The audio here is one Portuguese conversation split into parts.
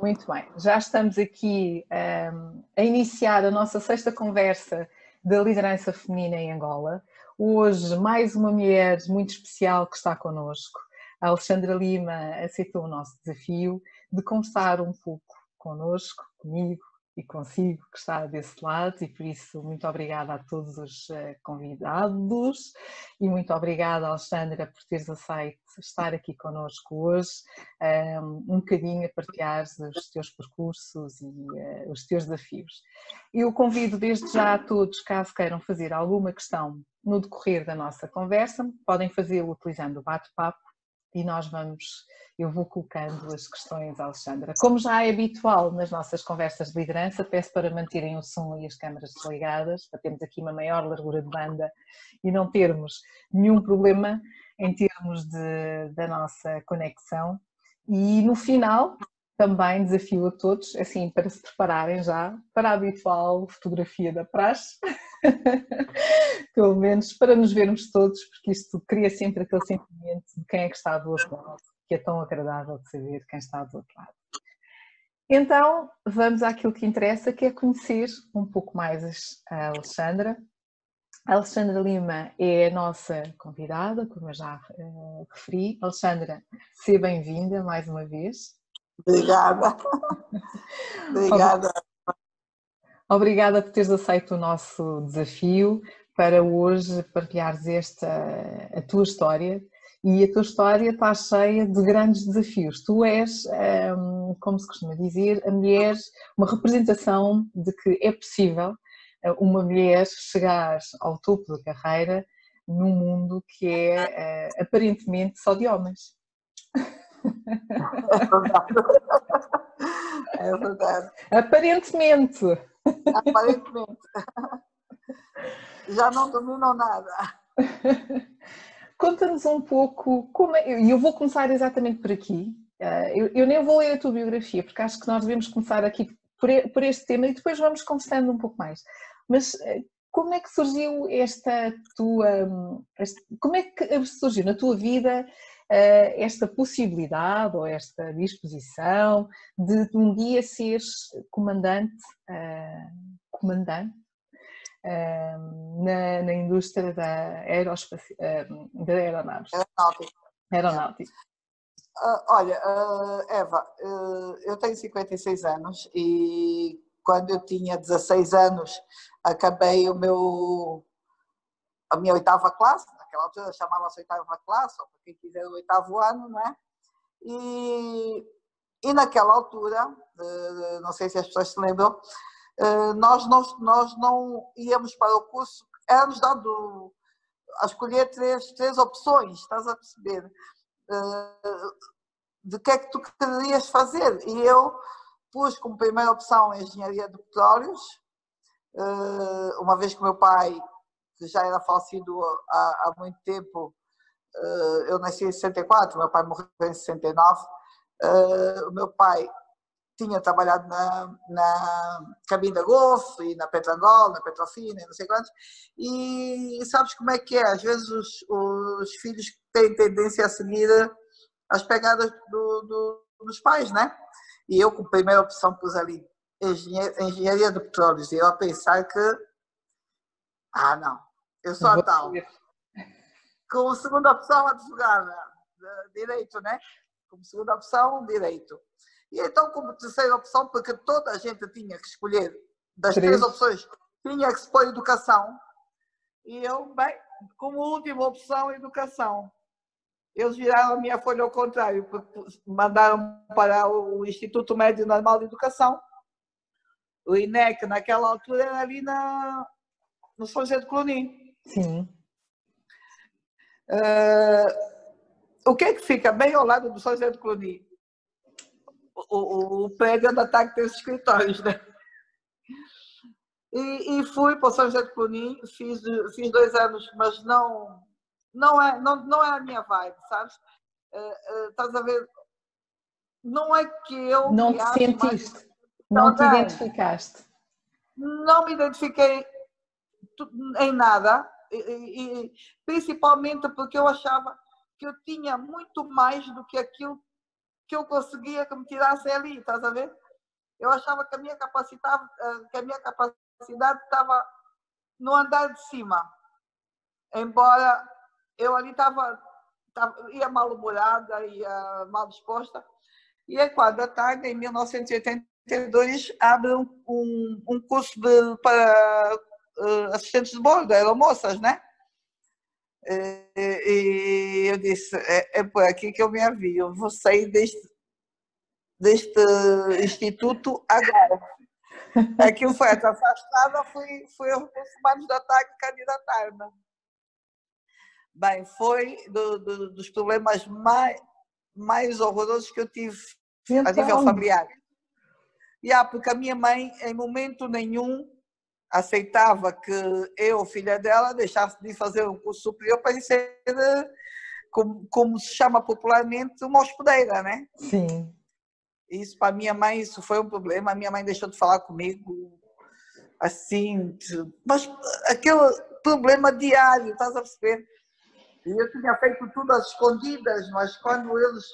Muito bem, já estamos aqui um, ehm, a iniciar a nossa sexta conversa da liderança feminina em Angola. Hoje, mais uma mulher muito especial que está connosco. A Alexandra Lima aceitou o nosso desafio de conversar um pouco connosco, comigo, e consigo que está desse lado e por isso muito obrigada a todos os eh, convidados e muito obrigada Alexandra por teres aceito estar aqui connosco hoje ehm, um bocadinho a partilhar os teus percursos e uh, os teus desafios. Eu convido desde já a todos, caso queiram fazer alguma questão no decorrer da nossa conversa, podem fazê-lo utilizando o bate-papo e nós vamos, eu vou colocando as questões, Alexandra. Como já é habitual nas nossas conversas de liderança, peço para manterem o som e as câmaras desligadas, para termos aqui uma maior largura de banda e não termos nenhum problema em termos de, da nossa conexão. E no final, também desafio a todos, assim, para se prepararem já para a habitual fotografia da praxe, pelo menos para nos vermos todos, porque isto cria sempre aquele sentimento de quem é que está do outro lado, que é tão agradável de saber quem está do outro lado. Então, vamos àquilo que interessa, que é conhecer um pouco mais a Alexandra. A Alexandra Lima é a nossa convidada, como eu já uh, referi. Alexandra, seja bem-vinda mais uma vez. Obrigada. Obrigada. Obrigada por teres aceito o nosso desafio para hoje partilhares esta a tua história e a tua história está cheia de grandes desafios. Tu és, hum, como se costuma dizer, a mulher, uma representação de que é possível eh, uma mulher chegar ao topo da carreira num mundo que é eh, aparentemente só de homens. É verdade. É verdade. Aparentemente. Aparentemente. Já não dominam nada. Conta-nos um pouco como é, e eu vou começar exatamente por aqui. Eh, eu, nem vou ler a tua biografia, porque acho que nós devemos começar aqui por, este tema e depois vamos conversando um pouco mais. Mas eh, como é que surgiu esta tua. Hum, como é que surgiu na tua vida esta possibilidade ou esta disposição de, de um dia seres comandante, uh, comandante uh, na, na, indústria da, aerospaci... uh, da aeronaves. Aeronáutica. Aeronáutica. olha, Eva, eu tenho 56 anos e quando eu tinha 16 anos acabei o meu a minha oitava classe naquela altura chamava-se oitava classe, para quem quiser o oitavo ano, não é? E, e naquela altura, eh, não sei se as pessoas se lembram, eh, nós não, nós não íamos para o curso, era-nos dado a escolher três, três opções, estás a perceber? Eh, de que é que tu querias fazer? E eu pus como primeira opção a engenharia de petróleos, uma vez que meu pai já era falecido há, há muito tempo. Eh, eu nasci em 64, meu pai morreu em 69. Eh, o meu pai tinha trabalhado na, na cabine da Golf e na Petrangol, na Petrofina e não sei quantos. E sabes como é que é? Às vezes os, os filhos têm tendência a seguir as pegadas do, do, dos pais, né? E eu, como primeira opção, pus ali engenharia, engenharia de petróleos. E eu a pensar que, ah, não, eu sou a tal. Como segunda opção, advogada. Direito, né? Como segunda opção, direito. E então, como terceira opção, porque toda a gente tinha que escolher das três, três opções, tinha que pôr educação. E eu, bem, como última opção, educação. Eles viraram a minha folha ao contrário, mandaram para o Instituto Médio Normal de Educação. O INEC, naquela altura, era ali na, no São José de Clonim. Sim. Uh, o que é que fica bem ao lado do São José do Cluny? O, o, o prédio está que tem os escritórios, né? E, e, fui para o São José de Cluny, fiz, fiz dois anos, mas não, não, é, não, não é a minha vibe, sabes? Uh, uh, estás a ver? Não é que eu. Não te sentiste, mais... não te identificaste. Não me identifiquei em nada, e, e, principalmente porque eu achava que eu tinha muito mais do que aquilo que eu conseguia que me tirasse ali, estás a ver? Eu achava que a minha capacidade, eh, que a minha capacidade estava no andar de cima. Embora eu ali estava, ia mal-humorada, ia mal disposta. E aí, quando a tarde, em 1982, abre um, um, curso de, para assistentes de bordo, aeromoças, né? E, e eu disse, é, é, por aqui que eu me avio, vou sair deste, deste instituto agora. Aquilo foi afastada, fui, fui aos humanos da TAG candidatar-me. Bem, foi do, do, dos problemas mais, mais horrorosos que eu tive então... a nível familiar. Yeah, porque a minha mãe, em momento nenhum, aceitava que eu, filha dela, deixasse de fazer um curso superior para ser, como, como se chama popularmente, uma hospedeira, né? Sim. Isso para minha mãe, isso foi um problema. A minha mãe deixou de falar comigo, assim, mas aquele problema diário, estás a perceber? Eu tinha feito tudo às escondidas, mas quando eles,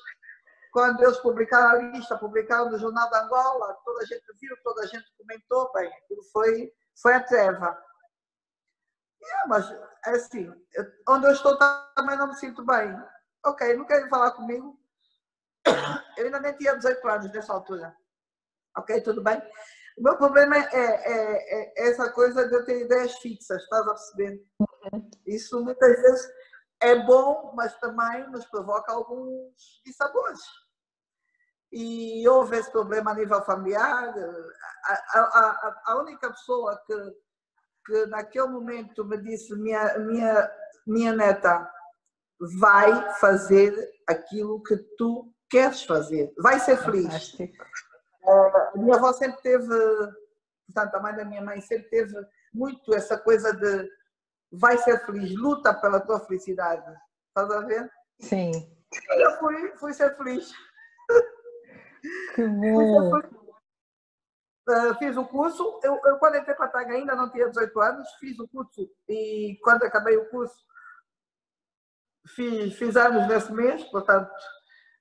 quando eles publicaram a lista, publicaram no Jornal da Angola, toda a gente viu, toda a gente comentou, bem, aquilo foi, foi a treva. É, mas, é assim, onde eu estou também não me sinto bem. Ok, não querem falar comigo? Eu ainda nem tinha 18 anos nessa altura. Ok, tudo bem? O meu problema é, é, é, essa coisa de eu ter ideias fixas, estás a perceber? Isso muitas vezes é bom, mas também nos provoca alguns dissabores. E houve esse problema a nível familiar. A, a, a, única pessoa que, que naquele momento me disse: minha, minha, minha neta, vai fazer aquilo que tu queres fazer, vai ser feliz. Fantástico. A minha avó sempre teve, portanto, a mãe da minha mãe sempre teve muito essa coisa de vai ser feliz, luta pela tua felicidade. Estás a ver? Sim. Eu fui, fui ser feliz. Que bom. Uh, fiz o curso, eu, eu quando entrei para a TAG ainda não tinha 18 anos, fiz o curso e quando acabei o curso fiz, fiz anos nesse mês, portanto,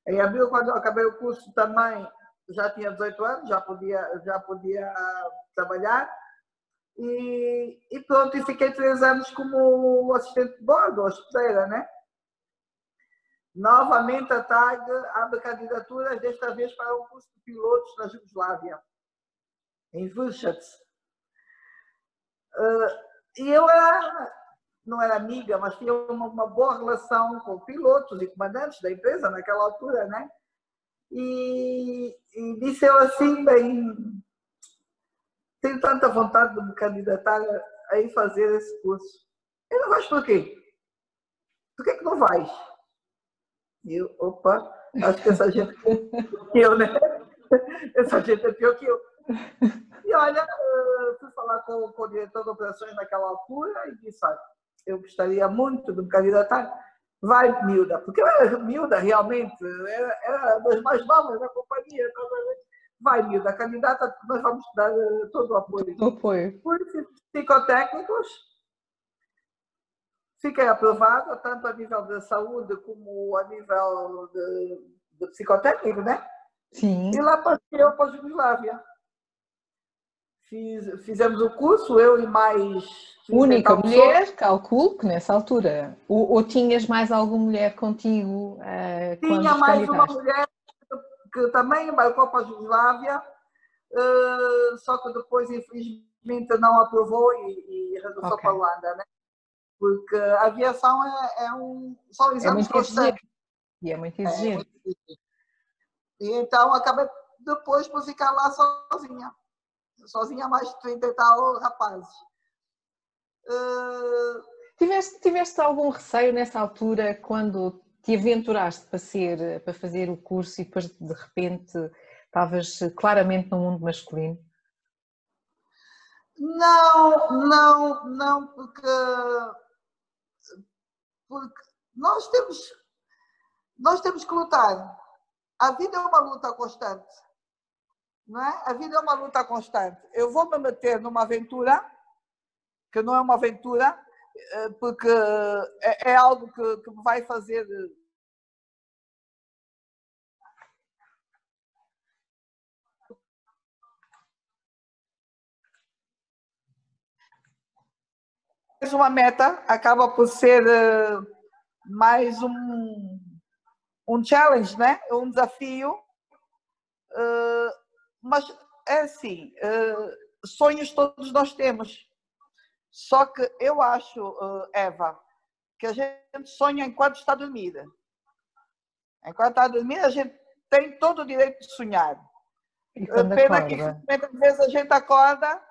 em abril, quando eu acabei o curso também já tinha 18 anos, já podia, já podia trabalhar e, e pronto, e fiquei três anos como assistente de bordo, hospedeira, né? Novamente a TAG abre candidaturas, desta vez para um curso de pilotos na Jugoslávia, em Vršac. Uh, e eu era, não era amiga, mas tinha uma, uma, boa relação com pilotos e comandantes da empresa naquela altura, né? E, e disse eu assim, bem, tenho tanta vontade de me candidatar a ir fazer esse curso. E não vais por quê? Por que, que não vais? E eu, opa, acho que essa gente é pior que eu, né? Essa gente é pior que eu. E olha, fui falar com, com o diretor de operações naquela altura e disse, olha, eu gostaria muito de me candidatar. Vai, Milda, porque eu era Milda realmente, era, era das mais novas da companhia, vai, Milda, candidata, nós vamos dar eh, todo o apoio. O apoio. Por psicotécnicos, fiquei aprovada, tanto a nível da saúde como a nível de, de psicotécnico, né? Sim. E lá passei eu para a Jugoslávia. Fiz, fizemos o curso, eu e mais. Única mulher, calculo que nessa altura. Ou, ou, tinhas mais alguma mulher contigo? Uh, Tinha mais uma mulher que também embarcou para a Jugoslávia, uh, só que depois, infelizmente, não aprovou e, e regressou okay. para a Holanda, né? Porque a aviação é, é um. São exames é constantes. E é muito exigente. É muito exigente. E então acabei depois por ficar lá sozinha. Sozinha mais de 30 e tal rapazes. Uh... Tiveste, tiveste algum receio nessa altura quando te aventuraste para, ser, para fazer o curso e depois de repente estavas claramente no mundo masculino? Não, não, não, porque, porque nós temos nós temos que lutar. A vida é uma luta constante. Não é? A vida é uma luta constante. Eu vou me meter numa aventura que não é uma aventura, eh, porque é, é algo que, que vai fazer uma meta, acaba por ser uh, mais um, um challenge, né? um desafio. Uh, mas é assim, uh, sonhos todos nós temos. Só que eu acho, Eva, que a gente sonha enquanto está dormida. Enquanto está dormida, a gente tem todo o direito de sonhar. Pena acorda. que muitas vezes a gente acorda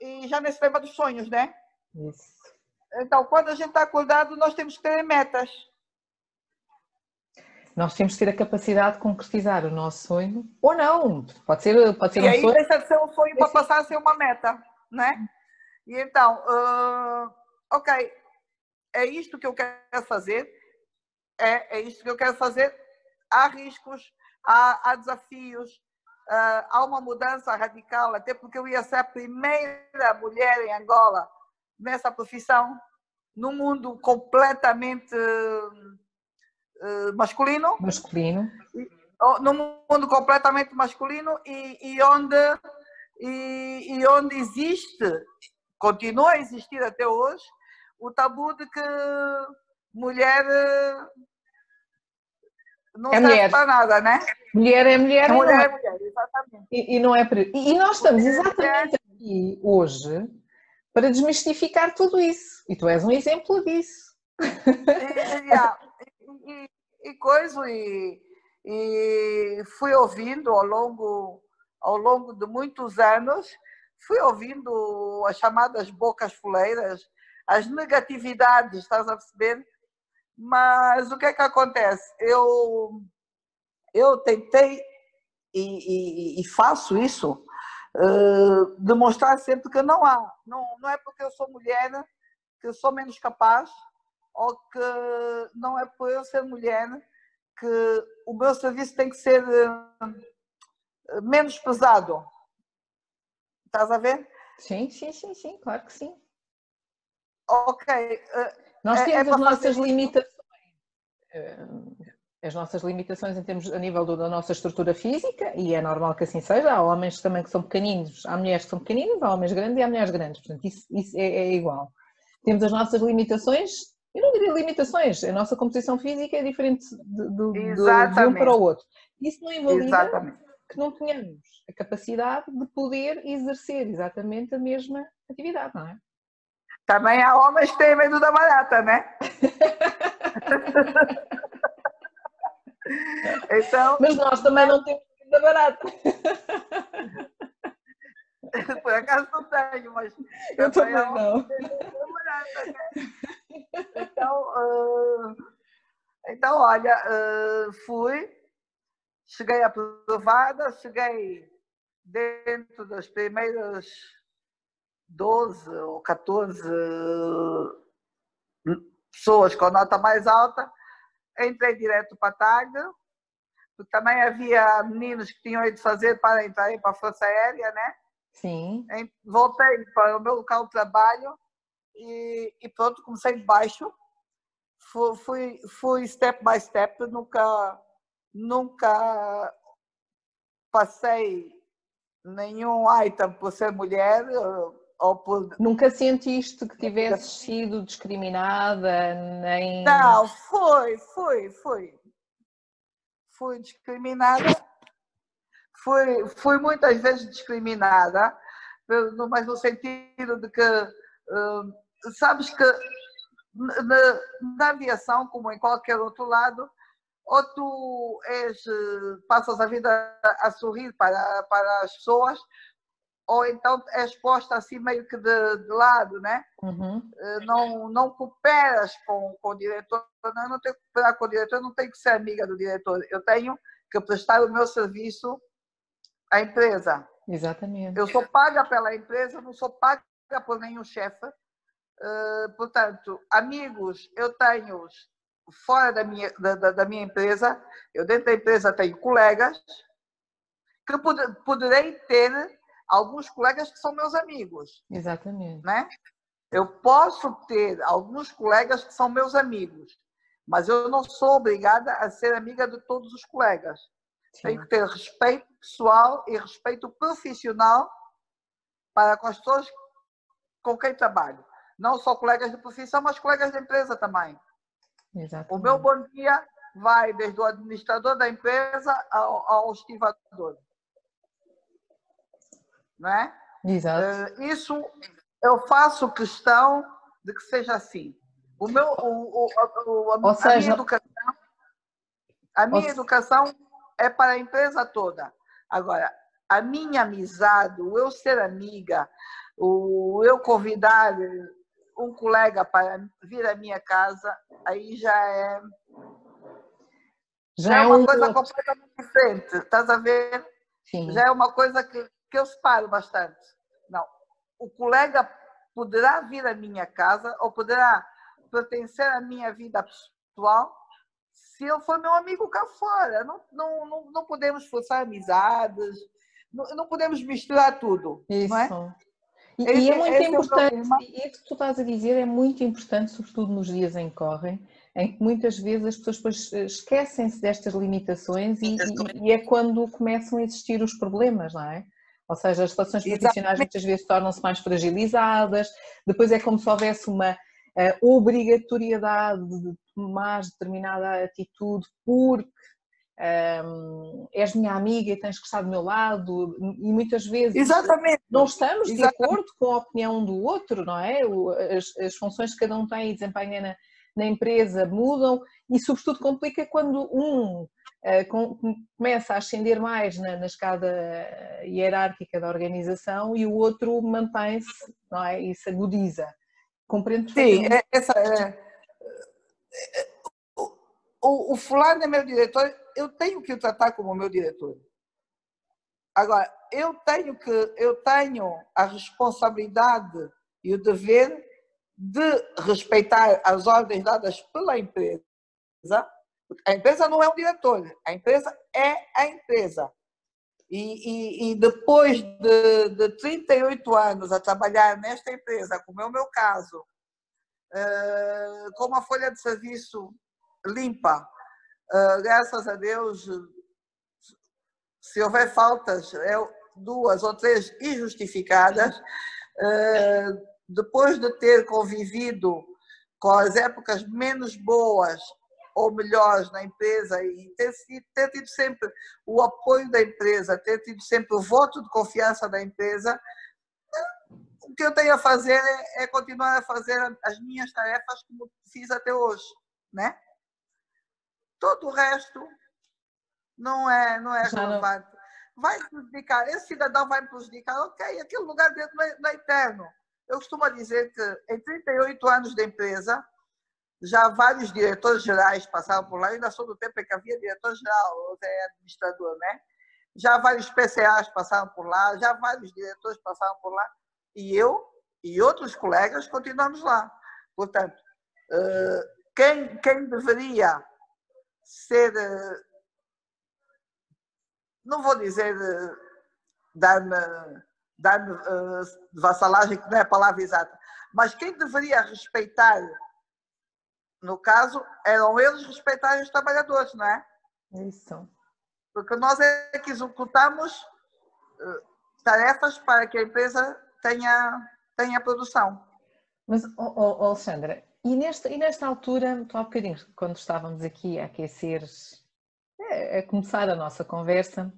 e já nem se lembra dos sonhos, né? Isso. Então, quando a gente está acordado, nós temos que ter metas. Nós temos que ter a capacidade de concretizar o nosso sonho, ou não, pode ser, pode ser e um aí sonho. deixa de ser um sonho para passar a ser uma meta, né? E então, uh, ok, é isto que eu quero fazer, é, é isto que eu quero fazer, há riscos, há, há desafios, uh, há uma mudança radical, até porque eu ia ser a primeira mulher em Angola nessa profissão, num mundo completamente uh, masculino. Masculino. Num mundo completamente masculino e, e onde, e, e onde existe, continua a existir até hoje, o tabu de que mulher não é serve mulher. para nada, né? Mulher é mulher. Mulher é, é mulher, exatamente. E, e, não é e nós estamos exatamente aqui hoje para desmistificar tudo isso. E tu és um exemplo disso. E, e, e coisa, e, e fui ouvindo ao longo, ao longo de muitos anos, fui ouvindo as chamadas bocas fuleiras, as negatividades, estás a perceber? Mas o que é que acontece? Eu, eu tentei e, e, e faço isso, uh, demonstrar sempre que não há. Não, não é porque eu sou mulher que eu sou menos capaz, ou que não é por eu ser mulher que o meu serviço tem que ser uh, menos pesado. Estás a ver? Sim, sim, sim, sim, claro que sim. Ok. Uh, nós é, temos é as nossas limitações. As nossas limitações em termos a nível da nossa estrutura física, e é normal que assim seja. Há homens também que são pequeninos, há mulheres que são pequeninas, há homens grandes e há mulheres grandes. Portanto, isso, isso é, é, igual. Temos as nossas limitações, eu não diria limitações, a nossa composição física é diferente de, de, de um para o outro. Isso não invalida Exatamente. que não tenhamos a capacidade de poder exercer exatamente a mesma atividade, não é? Também há homens que têm medo da barata, né? então, Mas nós também não temos medo da barata. Por acaso não tenho, mas. Eu também não. Barata, né? Então, uh, então olha, uh, fui, cheguei aprovada, cheguei dentro das primeiras 12 ou 14 pessoas com nota mais alta, entrei direto para a TAG, também havia meninos que tinham ido fazer para entrar para a Força Aérea, né? Sim. Voltei para o meu local de trabalho e, e pronto, comecei de baixo. Fui, fui, fui step by step, nunca, nunca passei nenhum item por ser mulher, ou por... Nunca sentiste que tivesses sido discriminada, nem... Não, foi, foi, foi. Fui discriminada, fui, fui muitas vezes discriminada, mas no sentido de que, hum, sabes que na, na aviação, como em qualquer outro lado, ou tu és, passas a vida a sorrir para, para as pessoas, ou então é exposta assim meio que de, de lado, né? Uhum. Eh, não, não cooperas com, com o diretor, não, eu não tenho que cooperar com o diretor, eu não tenho que ser amiga do diretor, eu tenho que prestar o meu serviço à empresa. Exatamente. Eu sou paga pela empresa, não sou paga por nenhum chefe. Uh, portanto, amigos, eu tenho fora da minha, da, da, minha empresa, eu dentro da empresa tenho colegas que poderei ter alguns colegas que são meus amigos. Exatamente. Né? Eu posso ter alguns colegas que são meus amigos, mas eu não sou obrigada a ser amiga de todos os colegas. Sim. Tenho que ter respeito pessoal e respeito profissional para com as pessoas com quem trabalho. Não só colegas de profissão, mas colegas de empresa também. Exatamente. O meu bom dia vai desde o administrador da empresa ao, ao estivador. Não é? Exato. Uh, isso eu faço questão de que seja assim. O meu, o, o, a, a seja... minha educação, a minha educação é para a empresa toda. Agora, a minha amizade, o eu ser amiga, o eu convidar um colega para vir à minha casa, aí já é já, já é uma um coisa outro. completamente diferente, estás a ver? Sim. Já é uma coisa que, que eu separo bastante. Não, o colega poderá vir à minha casa ou poderá pertencer à minha vida pessoal se ele for meu amigo cá fora. Não, não, não, não podemos forçar amizades, não, não podemos misturar tudo. Isso. Não é? E, esse, e é muito importante, é isso que tu estás a dizer é muito importante, sobretudo nos dias em que correm, em que muitas vezes as pessoas depois eh, esquecem-se destas limitações e, e, e, é quando começam a existir os problemas, não é? Ou seja, as relações profissionais muitas vezes tornam-se mais fragilizadas, depois é como se houvesse uma uh, obrigatoriedade de tomar determinada atitude porque um, és minha amiga e tens que estar do meu lado e muitas vezes Exatamente. não estamos Exatamente. de acordo com a opinião do outro, não é? As, as funções que cada um tem e desempenha na, na, empresa mudam e sobretudo complica quando um começa a ascender mais na, na escada hierárquica da organização e o outro mantém-se, não é? E se agudiza. Compreendo Sim, é, essa, é, o, o fulano é meu diretor, eu tenho que o tratar como meu diretor. Agora, eu tenho que eu tenho a responsabilidade e o dever de respeitar as ordens dadas pela empresa. A empresa não é um diretor, a empresa é a empresa. E, e, e depois de, de 38 anos a trabalhar nesta empresa, como é o meu caso, uh, com uma folha de serviço limpa. Uh, graças a Deus, se houver faltas, é duas ou três injustificadas, uh, depois de ter convivido com as épocas menos boas ou melhores na empresa e ter, ter tido sempre o apoio da empresa, ter tido sempre o voto de confiança da empresa, o que eu tenho a fazer é, é continuar a fazer as minhas tarefas como fiz até hoje, né? Todo o resto não é, não é relevante. Vai prejudicar, esse cidadão vai me prejudicar, ok, aquele lugar dentro não é, não é eterno. Eu costumo dizer que em 38 anos de empresa, já vários diretores gerais passaram por lá, ainda sou do tempo em que havia diretor-geral, ou é administrador, né? Já vários PCAs passaram por lá, já vários diretores passaram por lá, e eu e outros colegas continuamos lá. Portanto, eh, quem, quem deveria ser, eh, não vou dizer eh, dar-me dar vassalagem, que não é a palavra exata, mas quem deveria respeitar, no caso, eram eles respeitarem os trabalhadores, não é? Isso. Porque nós é que executamos uh, tarefas para que a empresa tenha, tenha produção. Mas, oh, oh, Alexandra, e nesta, e nesta altura, há bocadinho, quando estávamos aqui a aquecer, a, a começar a nossa conversa,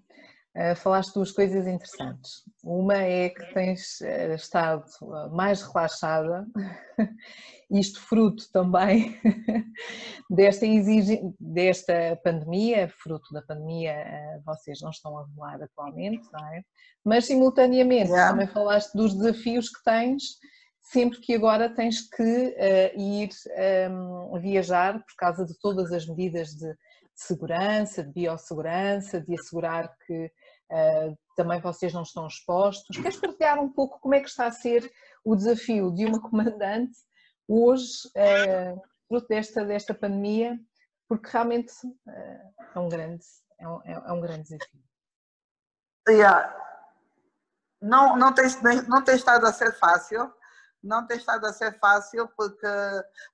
falaste duas coisas interessantes. Uma é que tens uh, estado mais relaxada, isto fruto também desta, exige, desta pandemia, fruto da pandemia, vocês não estão a voar atualmente, não é? Mas simultaneamente yeah. também falaste dos desafios que tens sempre que agora tens que uh, ir um, ehm, viajar por causa de todas as medidas de, de segurança, de biossegurança, de assegurar que também vocês não estão expostos. Queres partilhar um pouco como é que está a ser o desafio de uma comandante hoje, uh, fruto desta, desta pandemia, porque realmente é, um grande, é, um, é um grande desafio. Yeah. Não, não, tem, não tem estado a ser fácil não tem estado a ser fácil, porque,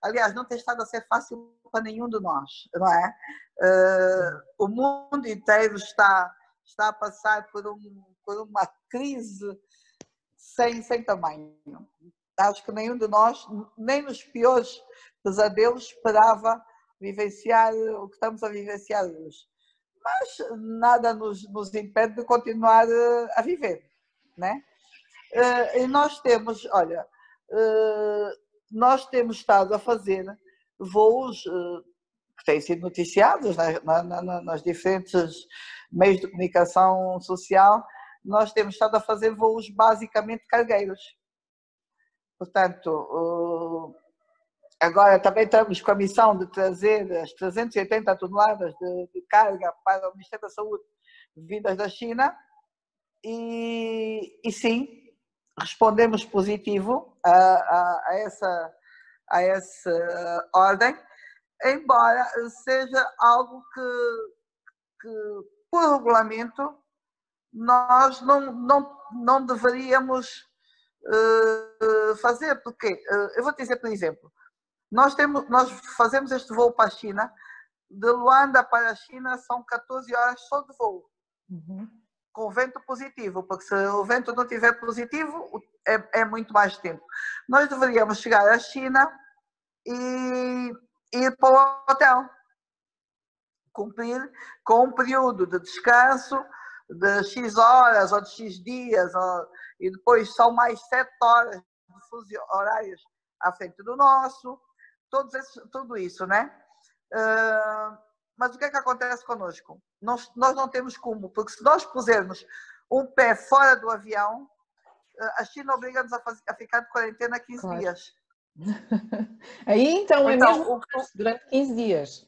aliás, não tem estado a ser fácil para nenhum de nós, não é? Uh, o mundo inteiro está, está a passar por, um, por uma crise sem, sem tamanho. acho que nenhum de nós, nem nos piores pesadelos, esperava vivenciar o que estamos a vivenciar hoje. Mas nada nos, nos impede de continuar eh, a viver, né? Eh, e nós temos, olha, eh, nós temos estado a fazer voos que têm sido noticiados na, na, nas diferentes meios de comunicação social, nós temos estado a fazer voos basicamente cargueiros. Portanto, agora também estamos com a missão de trazer as 380 toneladas de, de carga para o Ministério da Saúde vindas da China e, e sim, respondemos positivo a, a, a, essa, a essa ordem, embora seja algo que, que por regulamento nós não, não, não deveríamos uh, fazer, porque uh, eu vou te dizer por exemplo, nós, temos, nós fazemos este voo para a China, de Luanda para a China são 14 horas só de voo. Uhum. Com vento positivo, porque se o vento não estiver positivo, é, é, muito mais tempo. Nós deveríamos chegar à China e ir para o hotel. Cumprir com um período de descanso de X horas ou de X dias, ou, e depois são mais 7 horas de fuso horários à frente do nosso, todos esses, tudo isso, né? Uh, mas o que é que acontece conosco? Nós, nós não temos como, porque se nós pusermos um pé fora do avião, ah, a China obriga-nos a, a, ficar de quarentena 15 claro. dias. Aí então, é então mesmo o, durante 15 dias.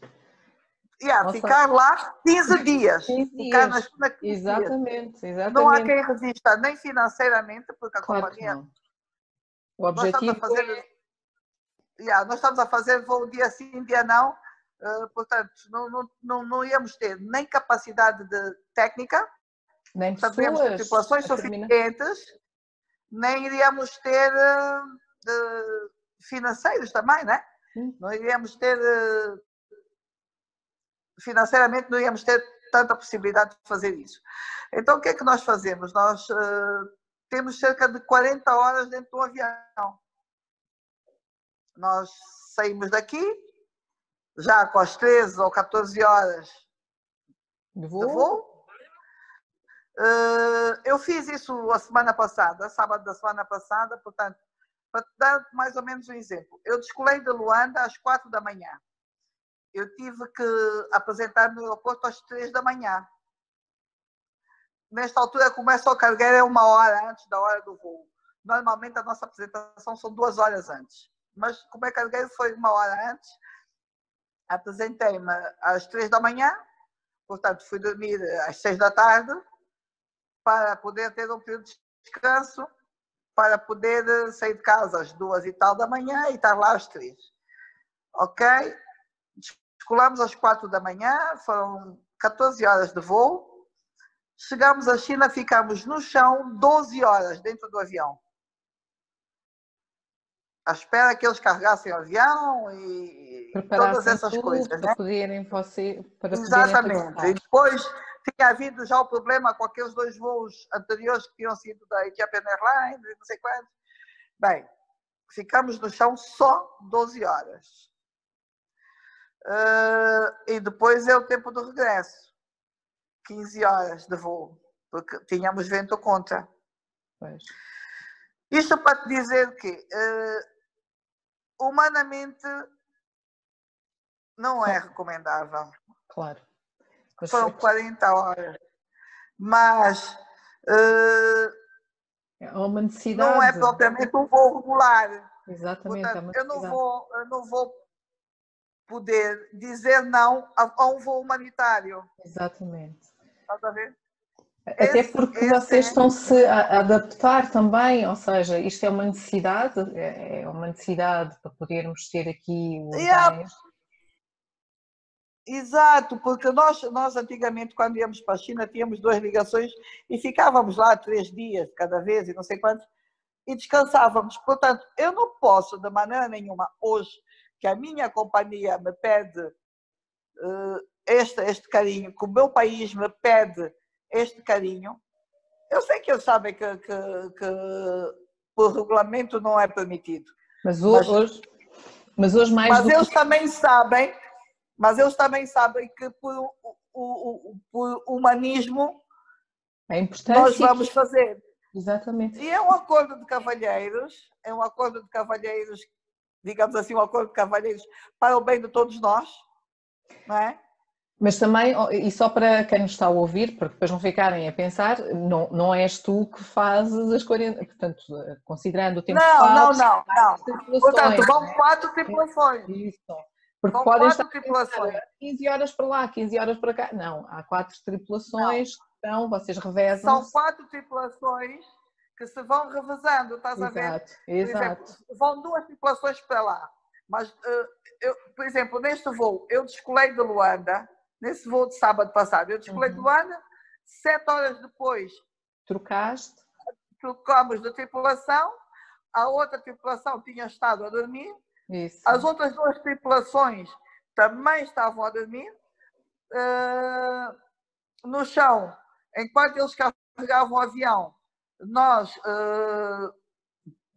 Yeah, ficar lá 15 dias. 15 ficar na China 15 exatamente, dias. exatamente. Não há quem resista, nem financeiramente, porque a claro companhia. O objetivo fazer, é... yeah, nós estamos a fazer voo dia sim, dia não. Uh, portanto, não, não, não, não íamos ter nem capacidade de técnica, nem pessoas, ter tripulações suficientes, nem iríamos ter uh, financeiros também, né? Não iríamos ter uh, financeiramente não íamos ter tanta possibilidade de fazer isso. Então, o que é que nós fazemos? Nós uh, temos cerca de 40 horas dentro do avião. Nós saímos daqui, já com as 13 ou 14 horas de voo. De voo. Uh, eu fiz isso a semana passada, sábado da semana passada, portanto, para dar mais ou menos um exemplo. Eu descolei de Luanda às 4 da manhã eu tive que apresentar no aeroporto às três da manhã. Nesta altura começa o cargueiro é uma hora antes da hora do voo. Normalmente a nossa apresentação são duas horas antes. Mas como é cargueiro foi uma hora antes, apresentei-me às três da manhã, portanto fui dormir às seis da tarde, para poder ter um período de descanso, para poder sair de casa às duas e tal da manhã e estar lá às três. Ok? Descolamos às quatro da manhã, foram 14 horas de voo. Chegamos à China, ficamos no chão 12 horas dentro do avião. À espera que eles carregassem o avião e todas essas coisas. Para né? poderem você, para Exatamente. e depois tinha havido já o problema com aqueles dois voos anteriores que tinham sido da Ethiopian Airlines e não sei quantos. Bem, ficamos no chão só 12 horas. Uh, e depois é o tempo do regresso 15 horas de voo, porque tínhamos vento contra. Pois. Isto para te dizer que uh, humanamente não é recomendável. Claro. Foram 40 horas. Mas uh, é uma necessidade. Não é propriamente um voo regular. Exatamente. Portanto, é eu, não vou, eu não vou poder dizer não a, um voo humanitário. Exatamente. Estás a ver? Até porque esse vocês é... estão-se a adaptar também, ou seja, isto é uma necessidade, é, é uma necessidade para podermos ter aqui o yeah. Exato, porque nós, nós antigamente, quando íamos para a China, tínhamos duas ligações e ficávamos lá três dias cada vez e não sei quantos, e descansávamos. Portanto, eu não posso, de maneira nenhuma, hoje, que a minha companhia me pede uh, este, este carinho, que o meu país me pede este carinho, eu sei que eles sabem que, que, que por regulamento não é permitido. Mas hoje, mas, hoje, mas hoje mais. Mas eles que... também sabem, mas eles também sabem que por, o, por humanismo é. Nós vamos fazer. Exatamente. E é um acordo de cavalheiros, é um acordo de cavalheiros, digamos assim, um acordo de cavalheiros para o bem de todos nós, não é? Mas também, e só para quem nos está a ouvir, para depois não ficarem a pensar, não, não és tu que fazes as 40, portanto, considerando o tempo não, que fazes, Não, não, não. Portanto, vão quatro tripulações. Isso. Porque podem estar tripulações. 15 horas para lá, 15 horas para cá. Não, há quatro tripulações então, vocês revezam. São quatro tripulações que se vão revezando, estás exato, a ver? Exato. Exemplo, vão duas tripulações para lá. Mas, uh, eu, por exemplo, neste voo, eu descolei de Luanda, nesse voo de sábado passado, eu descolei uhum. de Luanda, sete horas depois. Trocaste? Trocamos de tripulação, a outra tripulação tinha estado a dormir, Isso. as outras duas tripulações também estavam a dormir. Uh, no chão enquanto eles carregavam o avião, nós uh,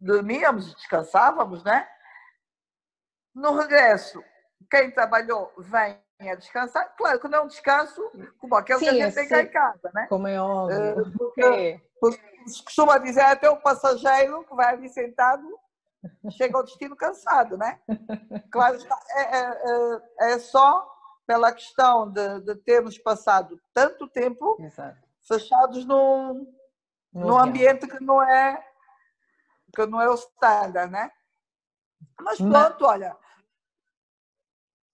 dormíamos, descansávamos, né? No regresso, quem trabalhou vem a descansar. Claro que não é um descanso como aquele Sim, que a gente tem cá em casa, né? Como é óbvio. Uh, porque, porque se costuma dizer até o passageiro que vai ali sentado chega ao destino cansado, né? Claro, é, é, é, é só pela questão de, de termos passado tanto tempo Exato fechados num, num ambiente que não é que não é o standard, né? Mas pronto, mas, olha.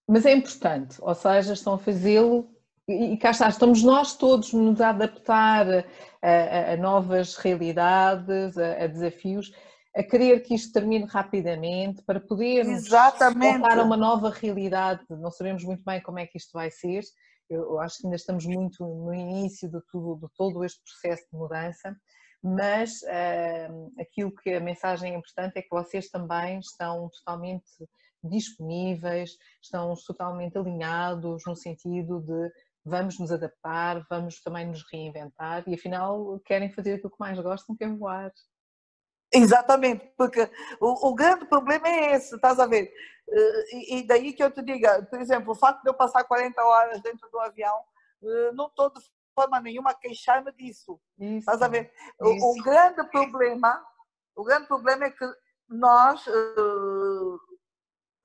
Mas é importante, ou seja, estão a fazê-lo e cá está, estamos nós todos nos adaptar a, a, a novas realidades, a, a, desafios, a querer que isto termine rapidamente para podermos Exatamente. voltar a uma nova realidade. Não sabemos muito bem como é que isto vai ser, eu acho que ainda estamos muito no início de, tudo, de todo este processo de mudança, mas uh, aquilo que a mensagem é importante é que vocês também estão totalmente disponíveis, estão totalmente alinhados no sentido de vamos nos adaptar, vamos também nos reinventar e afinal querem fazer aquilo que mais gostam, que é voar. Exatamente, porque o, o, grande problema é esse, estás a ver? Eh, e, e, daí que eu te diga, por exemplo, o facto de eu passar 40 horas dentro do avião, eh, não estou de forma nenhuma a queixar-me disso. Isso, estás a ver? O, o, grande problema, o grande problema é que nós, eh,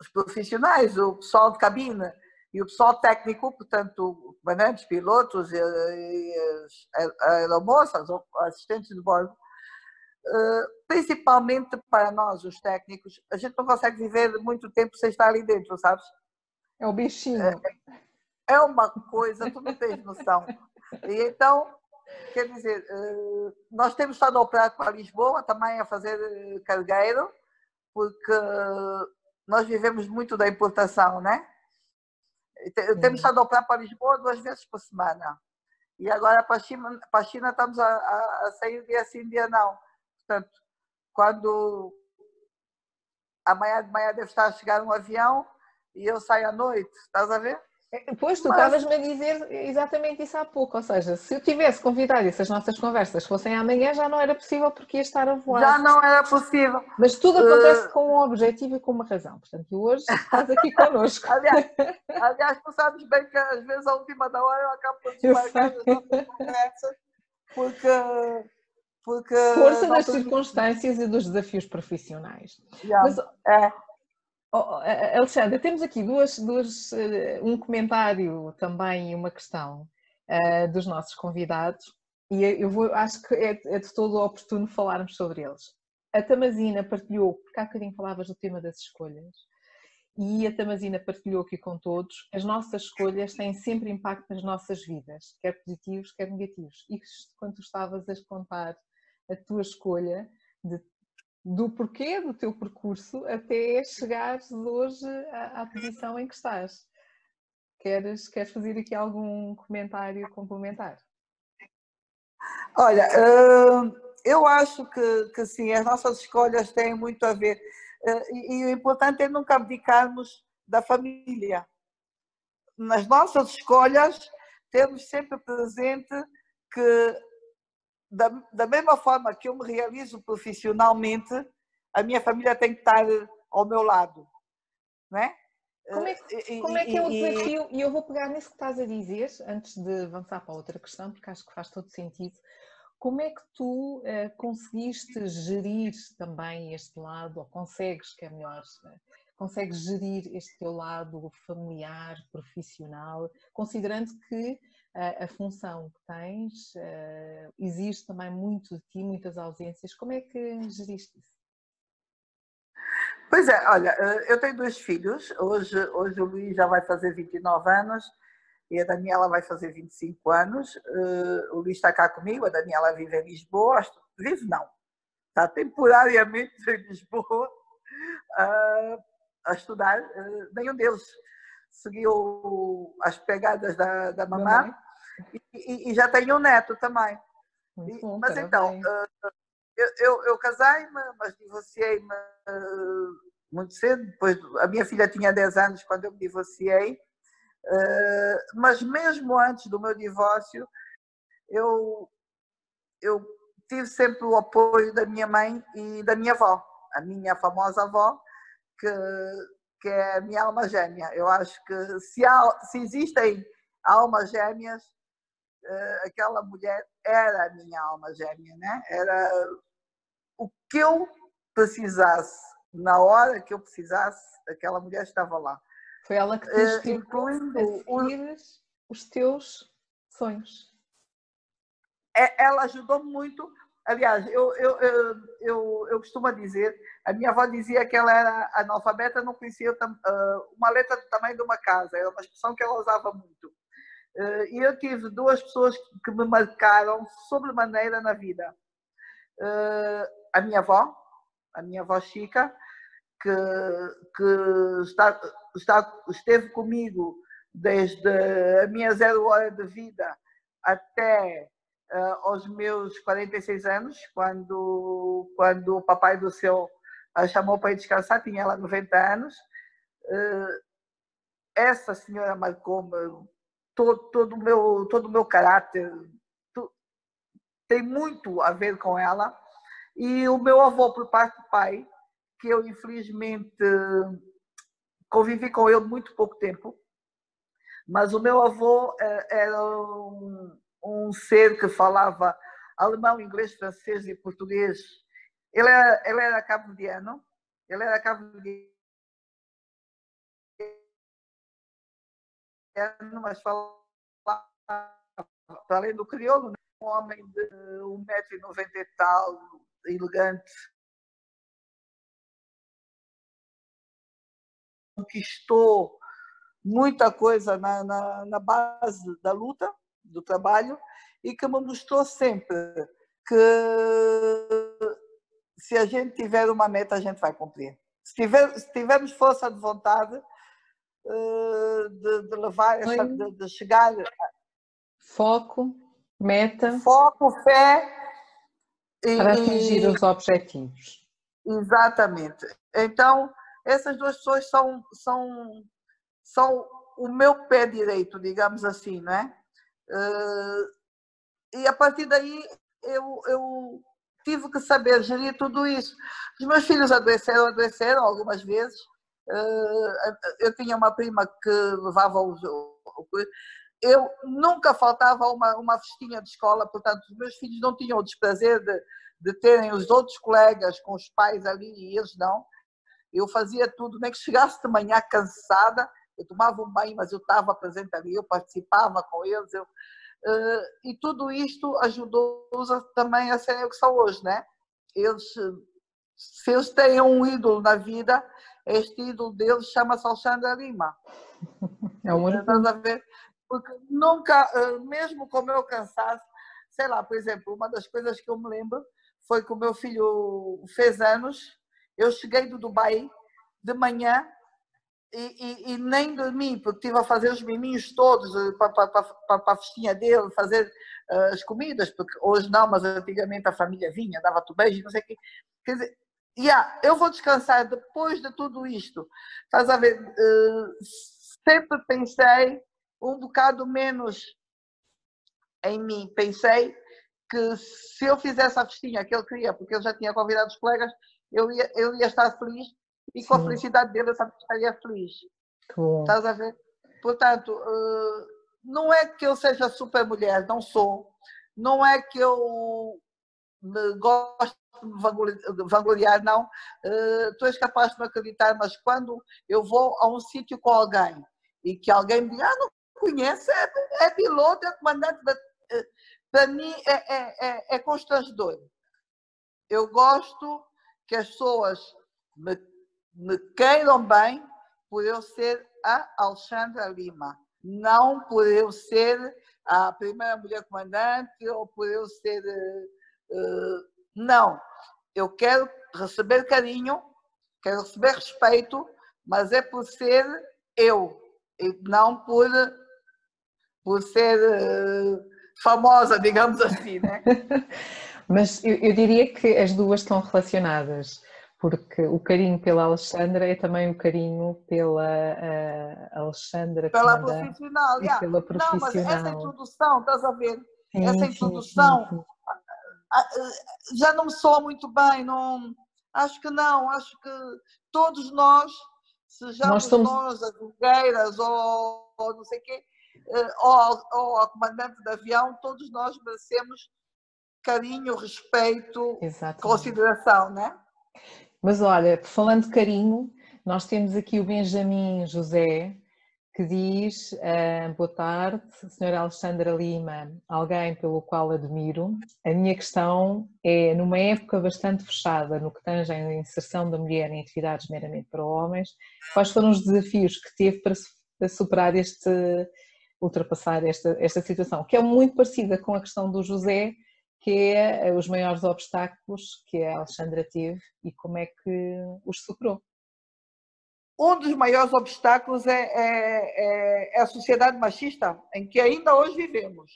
os profissionais, o pessoal de cabine e o pessoal técnico, portanto, comandantes, pilotos e, e as aeromoças, assistentes de bordo, principalmente para nós, os técnicos, a gente não consegue viver muito tempo sem estar ali dentro, sabes? É o bichinho. É, é uma coisa, tu não tens noção. E então, quer dizer, eh, nós temos estado a operar para Lisboa, também a fazer eh, cargueiro, porque nós vivemos muito da importação, né? Temos estado a operar para Lisboa duas vezes por semana. E agora para a China, para a China estamos a, a, a sair dia sim, dia não. Portanto, quando amanhã de manhã deve estar a chegar um avião e eu saio à noite, estás a ver? É, pois, tu estavas-me a dizer exatamente isso há pouco, ou seja, se eu tivesse convidado e se as nossas conversas fossem amanhã já não era possível porque ia estar a voar. Já não era possível. Mas tudo acontece uh... com um objetivo e com uma razão, portanto, hoje estás aqui connosco. aliás, aliás, tu sabes bem que às vezes à última da hora eu acabo por desmarcar as nossas conversas porque porque Força das circunstâncias e dos desafios profissionais. Yeah. Mas, é. oh, Alexandra, temos aqui duas, duas, eh, um comentário também e uma questão uh, dos nossos convidados e eu vou, acho que é, é, de todo oportuno falarmos sobre eles. A Tamazina partilhou, porque há bocadinho falavas do tema das escolhas, e a Tamazina partilhou aqui com todos, as nossas escolhas têm sempre impacto nas nossas vidas, quer positivos, quer negativos. E quando tu estavas a contar a tua escolha de, do porquê do teu percurso até chegares hoje à, à posição em que estás. Queres, queres fazer aqui algum comentário complementar? Olha, hum, eu acho que, que sim, as nossas escolhas têm muito a ver. Eh, e, o importante é nunca abdicarmos da família. Nas nossas escolhas, temos sempre presente que da, da mesma forma que eu me realizo profissionalmente, a minha família tem que estar ao meu lado, não é? Como é, que, como é que é o desafio? E eu vou pegar nisso que estás a dizer, antes de avançar para outra questão, porque acho que faz todo sentido. Como é que tu uh, conseguiste gerir também este lado, ou consegues, que é melhor, uh, consegues gerir este teu lado familiar, profissional, considerando que uh, a função que tens exige também muito de ti, muitas ausências. Como é que geriste isso? Pois é, olha, eu tenho dois filhos. Hoje, hoje o Luís já vai fazer 29 anos e a Daniela vai fazer 25 anos. Uh, o Luís está cá comigo, a Daniela vive em Lisboa. Vive não, está temporariamente em Lisboa uh, a estudar. Uh, nenhum deles seguiu as pegadas da, da mamãe e, e, e, já tem um neto também. E, bom, mas então, eu, eu, eu casei-me, mas divorciei-me muito cedo. Depois, a minha filha tinha 10 anos quando eu me divorciei eh, mas mesmo antes do meu divórcio, eu, eu tive sempre o apoio da minha mãe e da minha avó, a minha famosa avó, que, que é a minha alma gêmea. Eu acho que se, há, se existem almas gêmeas, aquela mulher era a minha alma gêmea, né? Era o que eu precisasse, na hora que eu precisasse, aquela mulher estava lá. Foi ela que te uh, incluindo a os teus sonhos. É, ela ajudou muito. Aliás, eu, eu, eu, eu, eu costumo dizer, a minha avó dizia que ela era analfabeta, não conhecia uma letra do tamanho de uma casa, era uma expressão que ela usava muito. E eu tive duas pessoas que me marcaram sobremaneira na vida. A minha avó, a minha avó Chica, que, que está, está, esteve comigo desde a minha zero hora de vida até uh, aos meus 46 anos, quando, quando o papai do céu a chamou para ir descansar, tinha ela 90 anos. Uh, essa senhora marcou-me todo, todo, meu, todo meu caráter, tu, tem muito a ver com ela. E o meu avô, por parte do pai, que eu infelizmente convivi com ele muito pouco tempo, mas o meu avô eh, era um, um ser que falava alemão, inglês, francês e português. Ele era, ele era cabo-verdiano, ele era cabo-verdiano, mas falava, além do crioulo, né? um homem de 1,90m e tal, elegante, conquistou muita coisa na, na, na, base da luta, do trabalho, e que me mostrou sempre que se a gente tiver uma meta, a gente vai cumprir. Se, tiver, se tivermos força de vontade eh, de, de levar, essa, de, de, chegar. Foco, meta. Foco, fé. Para atingir os objetivos. Exatamente. Então, essas duas pessoas são, são, são o meu pé direito, digamos assim, não é? Uh, e a partir daí eu, eu tive que saber gerir tudo isso. Os meus filhos adoeceram, adoeceram algumas vezes. Uh, eu tinha uma prima que levava os. Eu nunca faltava uma, uma festinha de escola, portanto, os meus filhos não tinham o desprazer de, de terem os outros colegas com os pais ali e eles não. Eu fazia tudo, nem que chegasse de manhã cansada, eu tomava um banho, mas eu estava presente ali, eu participava com eles. Eu, uh, e tudo isto ajudou-os também a serem o que são hoje, né? Eles, se eles têm um ídolo na vida, este ídolo deles chama-se Alexandre Lima. É um único. Porque nunca, uh, mesmo com o meu cansaço, sei lá, por exemplo, uma das coisas que eu me lembro foi que o meu filho fez anos eu cheguei do Dubai de manhã e, e, e, nem dormi, porque estive a fazer os miminhos todos para, para, para, a festinha dele, fazer uh, as comidas, porque hoje não, mas antigamente a família vinha, dava-te beijo, não sei o quê. Quer dizer, yeah, eu vou descansar depois de tudo isto. Estás a ver? Uh, sempre pensei um bocado menos em mim. Pensei que se eu fizesse a festinha que ele queria, porque ele já tinha convidado os colegas, eu ia, eu ia estar feliz e com a felicidade dele eu também estaria feliz. Cool. Estás a ver? Portanto, uh, não é que eu seja super mulher, não sou. Não é que eu gosto me vangloriar, não. Uh, tu és capaz de me acreditar, mas quando eu vou a um sítio com alguém e que alguém me diz, ah, não conhece, é, é piloto, é comandante, da... Uh, para mim é, é, é, é constrangedor. Eu gosto que as pessoas me, me queiram bem por eu ser a Alexandra Lima, não por eu ser a primeira mulher comandante ou por eu ser. Uh, não. Eu quero receber carinho, quero receber respeito, mas é por ser eu, e não por, por ser uh, famosa, digamos assim, né? mas eu, eu diria que as duas estão relacionadas porque o carinho pela Alexandra é também o carinho pela uh, Alexandra pela profissional, yeah. pela profissional. Não, mas essa introdução, estás a ver? Sim, essa introdução sim, sim, já não me soa muito bem, não, acho que não, acho que todos nós, sejamos nós, somos... nós as blogueiras ou, ou, não sei o quê, eh, ou, ou a comandante de avião, todos nós merecemos carinho, respeito, Exatamente. consideração, né? Mas olha, falando de carinho, nós temos aqui o Benjamin José, que diz: uh, Boa tarde, Senhora Alexandra Lima, alguém pelo qual admiro. A minha questão é: numa época bastante fechada no que tange a inserção da mulher em atividades meramente para homens, quais foram os desafios que teve para, para superar este, ultrapassar esta, esta situação? Que é muito parecida com a questão do José, que é eh, os maiores obstáculos que a Alexandra teve e como é que os superou. Um dos maiores obstáculos é, é, é, a sociedade machista em que ainda hoje vivemos.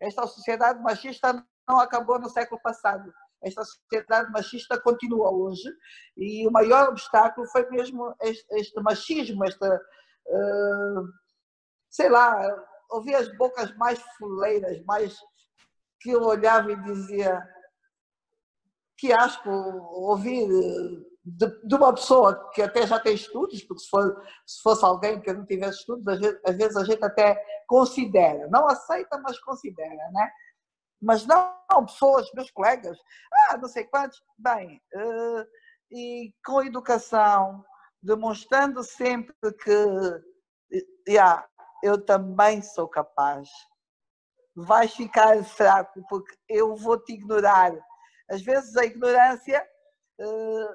Esta sociedade machista não acabou no século passado. Esta sociedade machista continua hoje e o maior obstáculo foi mesmo este, este machismo, esta, uh, sei lá, ouvir as bocas mais fuleiras, mais que eu olhava e dizia que asco ouvir de, de, uma pessoa que até já tem estudos, porque se, for, se fosse alguém que não tivesse estudos, às vezes, às vezes, a gente até considera, não aceita, mas considera, né? Mas não, pessoas, meus colegas, ah, não sei quantos, bem, uh, e com educação, demonstrando sempre que, yeah, eu também sou capaz, vais ficar fraco porque eu vou te ignorar. Às vezes a ignorância, eh,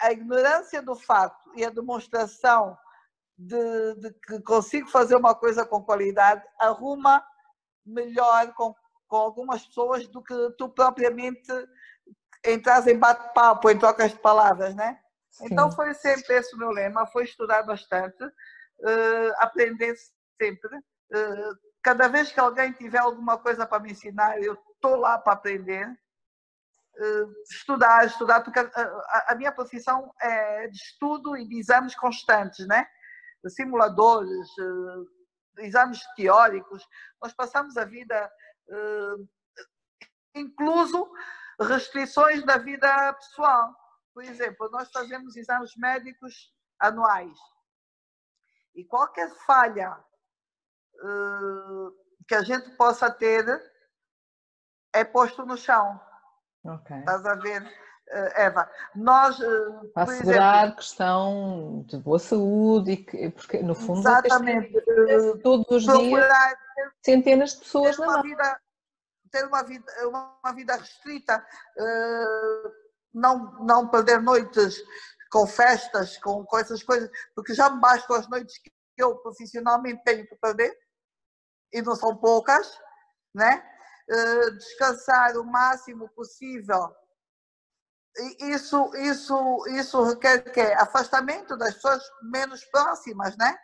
a ignorância do facto e a demonstração de, de que consigo fazer uma coisa com qualidade arruma melhor com, com algumas pessoas do que tu propriamente entras em bate-papo, em trocas de palavras, né? Sim. Então foi sempre esse o meu lema, foi estudar bastante, uh, aprender sempre, uh, Cada vez que alguém tiver alguma coisa para me ensinar, eu estou lá para aprender. Eh, estudar, estudar, porque a, minha profissão é de estudo e de exames constantes, né? simuladores, eh, exames teóricos. Nós passamos a vida, eh, incluso restrições da vida pessoal. Por exemplo, nós fazemos exames médicos anuais. E qualquer falha que a gente possa ter é posto no chão. Ok. Estás a ver, eh, Eva? Nós. Eh, Para assegurar exemplo, questão de boa saúde e que, porque no fundo exatamente, eh, todos os dias centenas de pessoas ter uma vida ter uma vida uma vida restrita não não perder noites com festas com, com essas coisas porque já me bastam as noites que eu profissionalmente tenho que perder e não são poucas, né? Uh, descansar o máximo possível. E isso, isso, isso requer que afastamento das pessoas menos próximas, né?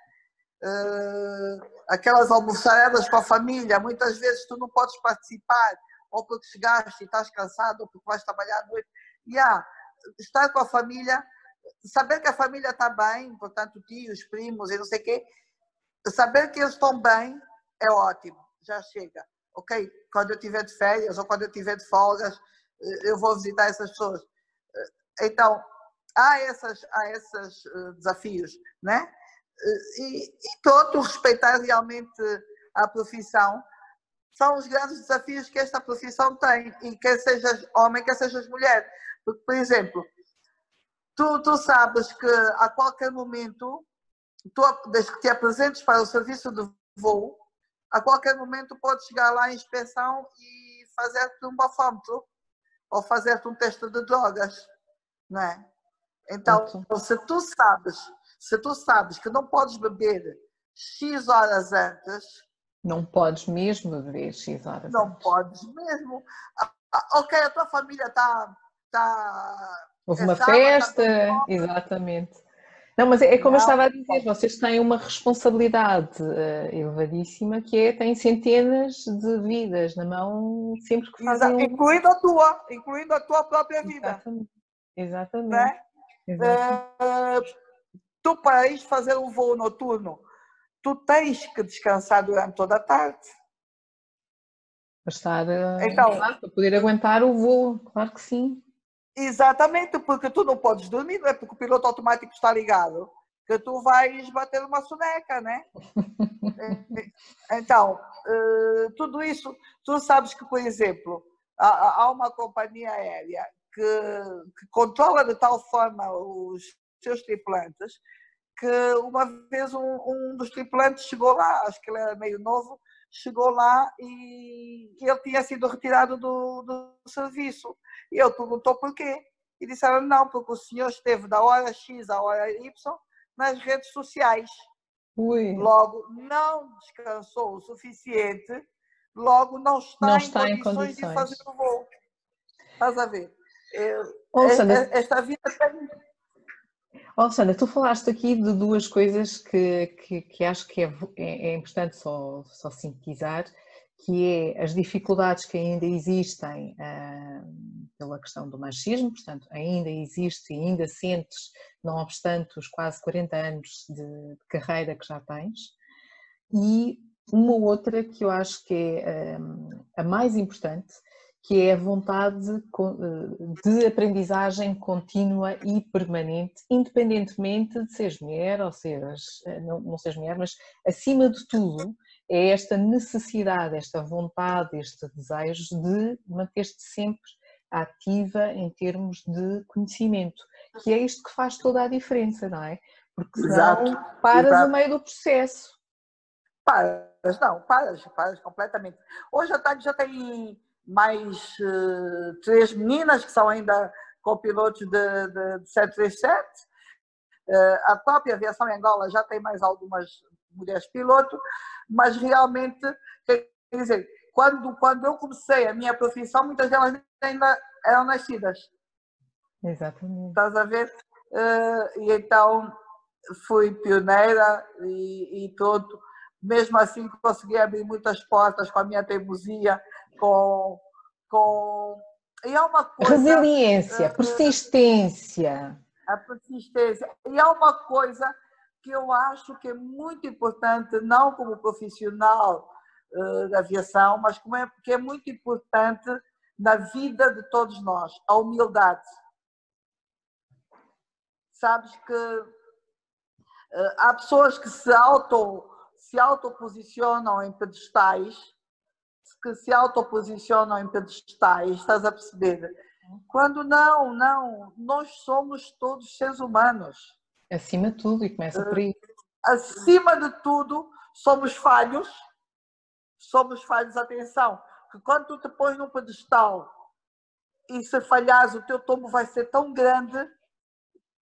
Uh, aquelas almoçaredas com a família, muitas vezes tu não podes participar, ou porque chegaste e estás cansado, ou porque vais trabalhar à noite. E yeah, estar com a família, saber que a família está bem, portanto, tios, primos e não sei o quê, saber que eles estão bem é ótimo, já chega. Ok? Quando eu tiver de férias ou quando eu tiver de folgas, eh, eu vou visitar essas pessoas. Eh, então, há esses há esses eh, desafios, né? E, e pronto, respeitar realmente a profissão são os grandes desafios que esta profissão tem, e quer sejas homem, quer sejas mulher. Porque, por exemplo, tu, tu sabes que a qualquer momento, tu, desde que te apresentes para o serviço de voo, a qualquer momento podes chegar lá em inspeção e fazer-te um bafômetro ou fazer-te um teste de drogas, não é? Então, se tu sabes, se tu sabes que não podes beber X horas antes, não podes mesmo beber X horas não antes. podes mesmo. Ah, ah, ok, a tua família está. Tá, Houve é uma sábado, festa, tá exatamente. Não, mas é, é como não, eu estava a dizer, vocês têm uma responsabilidade uh, elevadíssima que é, têm centenas de vidas na mão sempre que fazem... Incluindo a tua, incluindo a tua própria vida. Exatamente. Exatamente. Né? Exatamente. Uh, tu para ir fazer um voo noturno, tu tens que descansar durante toda a tarde. Para estar, eh, então, para poder aguentar o voo, claro que sim. Exatamente, porque tu não podes dormir, não é porque o piloto automático está ligado, que tu vais bater uma soneca, né? então, eh, tudo isso, tu sabes que, por exemplo, há uma companhia aérea que, que controla de tal forma os seus tripulantes que uma vez um, um, dos tripulantes chegou lá, acho que ele era meio novo, chegou lá e ele tinha sido retirado do, do serviço. E ele perguntou porquê. E disseram, não, porque o senhor esteve da hora X à hora Y nas redes sociais. Ui. Logo, não descansou o suficiente, logo não está, não está em, condições em, condições de fazer o voo. Estás a ver? Ouça, esta vida tem Oh, Sandra, tu falaste aqui de duas coisas que, que, que acho que é, é, é, importante só, só sintetizar, que é as dificuldades que ainda existem uh, pela questão do machismo, portanto, ainda existe e ainda sentes, não obstante os quase 40 anos de, de carreira que já tens, e uma outra que eu acho que é um, a mais importante, que é a vontade de aprendizagem contínua e permanente, independentemente de seres mulher ou seres, eh, não, não seres mulher, mas acima de tudo é esta necessidade, esta vontade, este desejo de manter-te sempre ativa em termos de conhecimento, que é isto que faz toda a diferença, não é? Porque senão Exato. paras Exato. no meio do processo. Paras, não, paras, paras completamente. Hoje a tarde já tem mais uh, três meninas que são ainda copilotos de, de, de 737. Uh, a própria aviação em Angola já tem mais algumas mulheres piloto, mas realmente, quer dizer, quando, quando eu comecei a minha profissão, muitas delas ainda eram nascidas. Exatamente. Estás a ver? Uh, e então fui pioneira e, e tudo. Mesmo assim consegui abrir muitas portas com a minha teimosia, com. com e é uma coisa, Resiliência, uh, persistência. A persistência. E é uma coisa que eu acho que é muito importante, não como profissional uh, da aviação, mas como é, que é muito importante na vida de todos nós, a humildade. Sabes que uh, há pessoas que se auto se autoposicionam em pedestais que se autoposicionam em pedestais, estás a perceber? Quando não, não, nós somos todos seres humanos. Acima de tudo, e começa por aí. Acima de tudo, somos falhos, somos falhos, atenção, que quando tu te pões num pedestal e se falhares, o teu tombo vai ser tão grande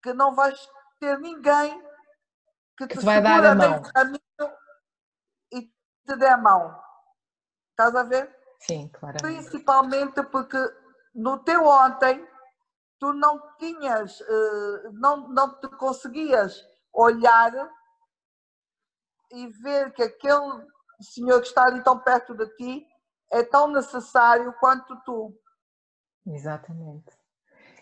que não vais ter ninguém que, que te, te vai dar a mão e te dê a mão. Estás a ver? Sim, claro. Principalmente porque no teu ontem tu não tinhas, eh, não, não te conseguias olhar e ver que aquele senhor que está ali tão perto de ti é tão necessário quanto tu. Exatamente.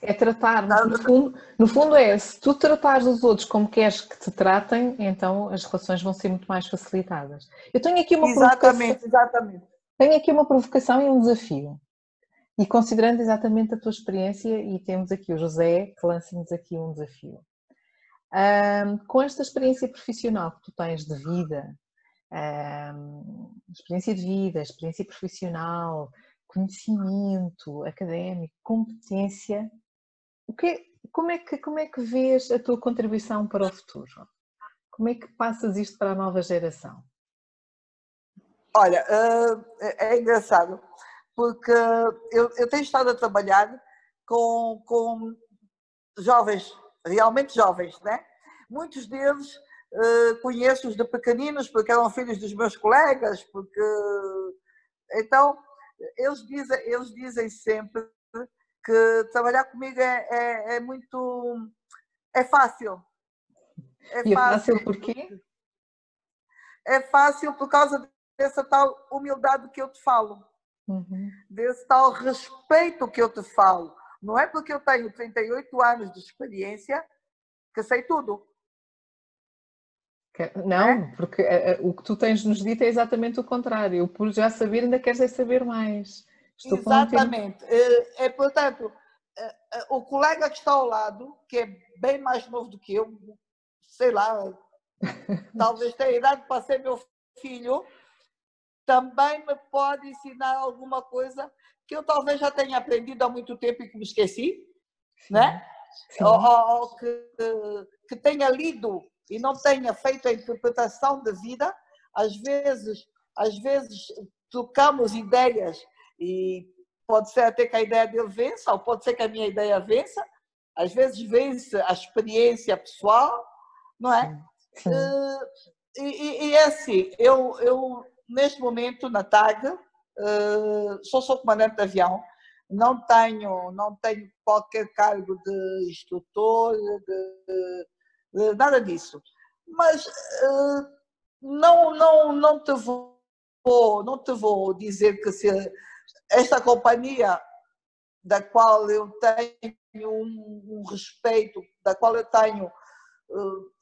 É tratar, no fundo, no fundo é, se tu tratares os outros como queres que te tratem, então as relações vão ser muito mais facilitadas. Eu tenho aqui uma Exatamente, exatamente. Tenho aqui uma provocação e um desafio. E considerando exatamente a tua experiência, e temos aqui o José que lança-nos aqui um desafio. Um, com esta experiência profissional que tu tens de vida, um, experiência de vida, experiência profissional, conhecimento académico, competência, o que, como, é que, como é que vês a tua contribuição para o futuro? Como é que passas isto para a nova geração? Olha, é engraçado porque eu, eu tenho estado a trabalhar com, com jovens, realmente jovens, né? Muitos deles uh, conheço-os de pequeninos porque eram filhos dos meus colegas, porque então eles dizem, eles dizem sempre que trabalhar comigo é, é, é muito é fácil. É e fácil. é fácil por quê? É fácil por causa dessa tal humildade que eu te falo uhum. desse tal respeito que eu te falo. Não é porque eu tenho 38 anos de experiência que sei tudo. Não, é? porque eh, eh, o que tu tens nos dito é exatamente o contrário. Por já saber, ainda queres é saber mais. Estou exatamente. É, é, portanto, o colega que está ao lado, que é bem mais novo do que eu, sei lá, talvez tenha idade para ser meu filho, também me pode ensinar alguma coisa que eu talvez já tenha aprendido há muito tempo e que me esqueci, Sim. né? Sim. Ou, ou, que, que tenha lido e não tenha feito a interpretação da vida. Às vezes, às vezes trocamos ideias e pode ser até que a ideia dele vença, ou pode ser que a minha ideia vença. Às vezes vence a experiência pessoal, não é? Sim. E, e, e é assim, eu, eu neste momento na TAG, sou só comandante de avião, não tenho, não tenho qualquer cargo de instrutor, de, de nada disso. Mas uh, não, não, não te vou, não te vou dizer que se esta companhia da qual eu tenho um, respeito, da qual eu tenho uh,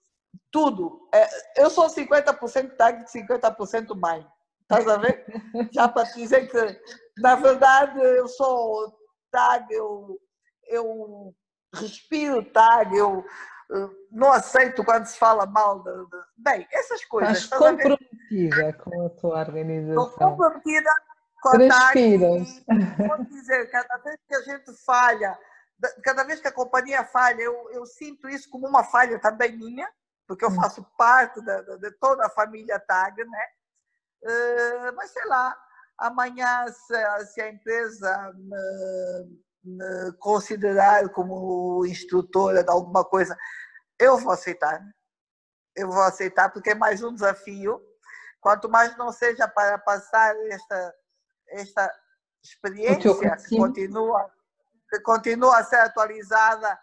tudo. É, eu sou 50% TAG e 50% mãe. Estás a ver? Já para te dizer que, na verdade, eu sou TAG, eu, eu respiro TAG, eu não aceito quando se fala mal de. de... Bem, essas coisas. Estás comprometida com a tua organização. Estou comprometida com a TAG. Vou dizer, cada vez que a gente falha, cada vez que a companhia falha, eu, eu sinto isso como uma falha também minha, porque eu hum. faço parte de, de toda a família TAG, né? Eh, mas sei lá, amanhã se, a empresa me, me, considerar como instrutora de alguma coisa, eu vou aceitar. Eu vou aceitar porque é mais um desafio. Quanto mais não seja para passar esta, esta experiência que continua, que continua a ser atualizada,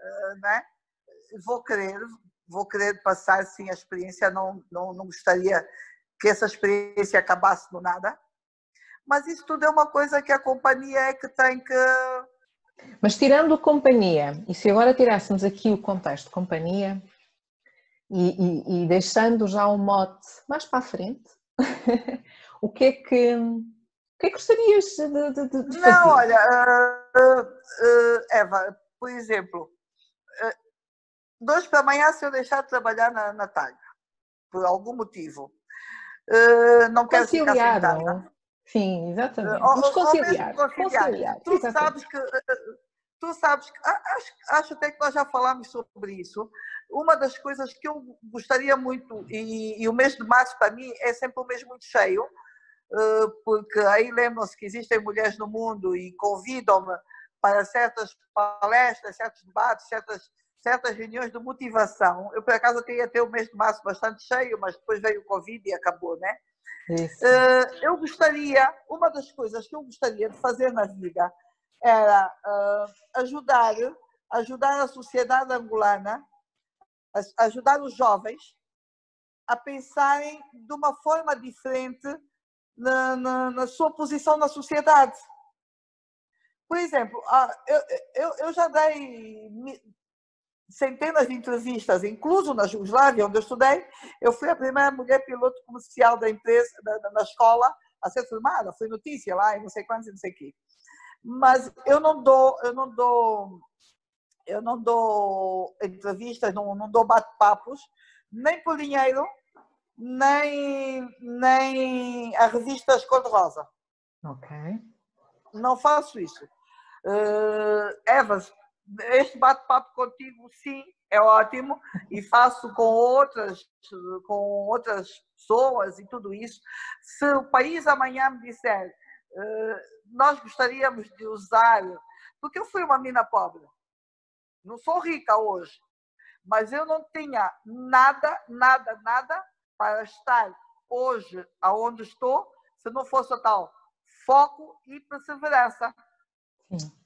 eh, né? vou querer, vou querer passar sim a experiência, não, não, não gostaria que essa experiência acabasse do nada. Mas isso tudo é uma coisa que a companhia é que tem que. Mas tirando a companhia, e se agora tirássemos aqui o contexto de companhia e, e, e deixando já o um mote mais para a frente, o que é que. O que é que gostarias de, de, de fazer? Não, olha, uh, uh, Eva, por exemplo, uh, dois para amanhã se eu deixar de trabalhar na, na TAG, por algum motivo, uh, não quero ficar sentada. Sim, exatamente. Vamos conciliar. conciliar. conciliar. Tu exatamente. sabes que eh, tu sabes que acho, acho até que nós já falámos sobre isso. Uma das coisas que eu gostaria muito, e, e o mês de março para mim é sempre um mês muito cheio, porque aí lembram-se que existem mulheres no mundo e convidam-me para certas palestras, certos debates, certas certas reuniões de motivação. Eu, por acaso, queria ter o mês de março bastante cheio, mas depois veio o Covid e acabou, né? Isso. Eh, eu gostaria, uma das coisas que eu gostaria de fazer na vida era uh, ajudar, ajudar a sociedade angolana, ajudar os jovens a pensarem de uma forma diferente na, na, na sua posição na sociedade. Por exemplo, ah, eu, eu, eu já dei centenas de entrevistas, incluso na Jugoslávia, onde eu estudei. Eu fui a primeira mulher piloto comercial da empresa, da, da, escola, a ser filmada, foi notícia lá e não sei quantos e não sei o quê. Mas eu não dou, eu não dou, eu não dou entrevistas, não, não dou bate-papos, nem por dinheiro, nem, nem a revistas cor-de-rosa. Ok. Não faço isso. Uh, Evas, este bate-papo contigo, sim, é ótimo e faço com outras, com outras pessoas e tudo isso. Se o país amanhã me disser, uh, nós gostaríamos de usar, porque eu fui uma mina pobre, não sou rica hoje, mas eu não tinha nada, nada, nada para estar hoje aonde estou, se não fosse o tal foco e perseverança. Sim.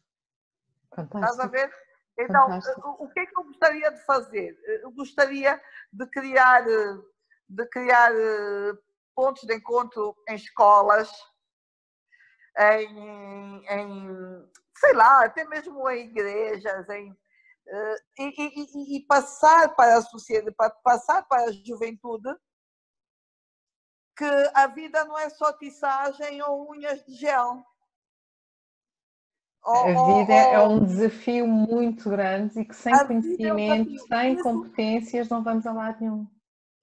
Fantástico. Estás a ver? Então, Fantástico. o que é que eu gostaria de fazer? Eu gostaria de criar, de criar pontos de encontro em escolas, em, em sei lá, até mesmo em igrejas, em, eh, e, e, e, passar para a sociedade, passar para a juventude que a vida não é só tiçagem ou unhas de gel. A vida é um desafio muito grande e que sem conhecimento, é um sem competências, não vamos a lado nenhum.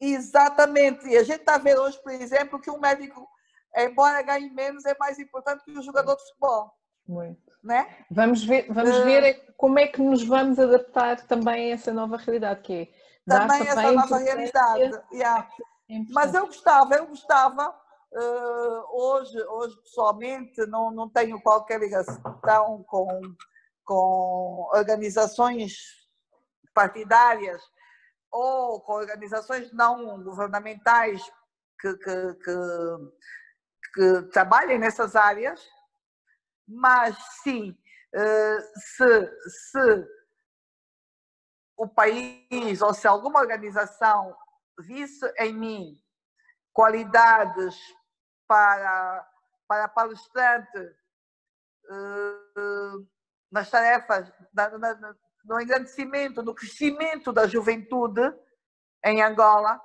Exatamente. E a gente está a ver hoje, por exemplo, que um médico, embora ganhe menos, é mais importante que o jogador de futebol. Muito. Né? Vamos ver, vamos uh, ver como é que nos vamos adaptar também a essa nova realidade, que é também essa nova realidade. Yeah. É Mas eu gostava, eu gostava, hoje, hoje pessoalmente não, não tenho qualquer ligação com, com organizações partidárias ou com organizações não governamentais que, que, que, que trabalhem nessas áreas, mas sim, uh, se, se o país ou se alguma organização visse em mim qualidades para, para palestrante uh, nas tarefas, na, na, no engrandecimento, no crescimento da juventude em Angola,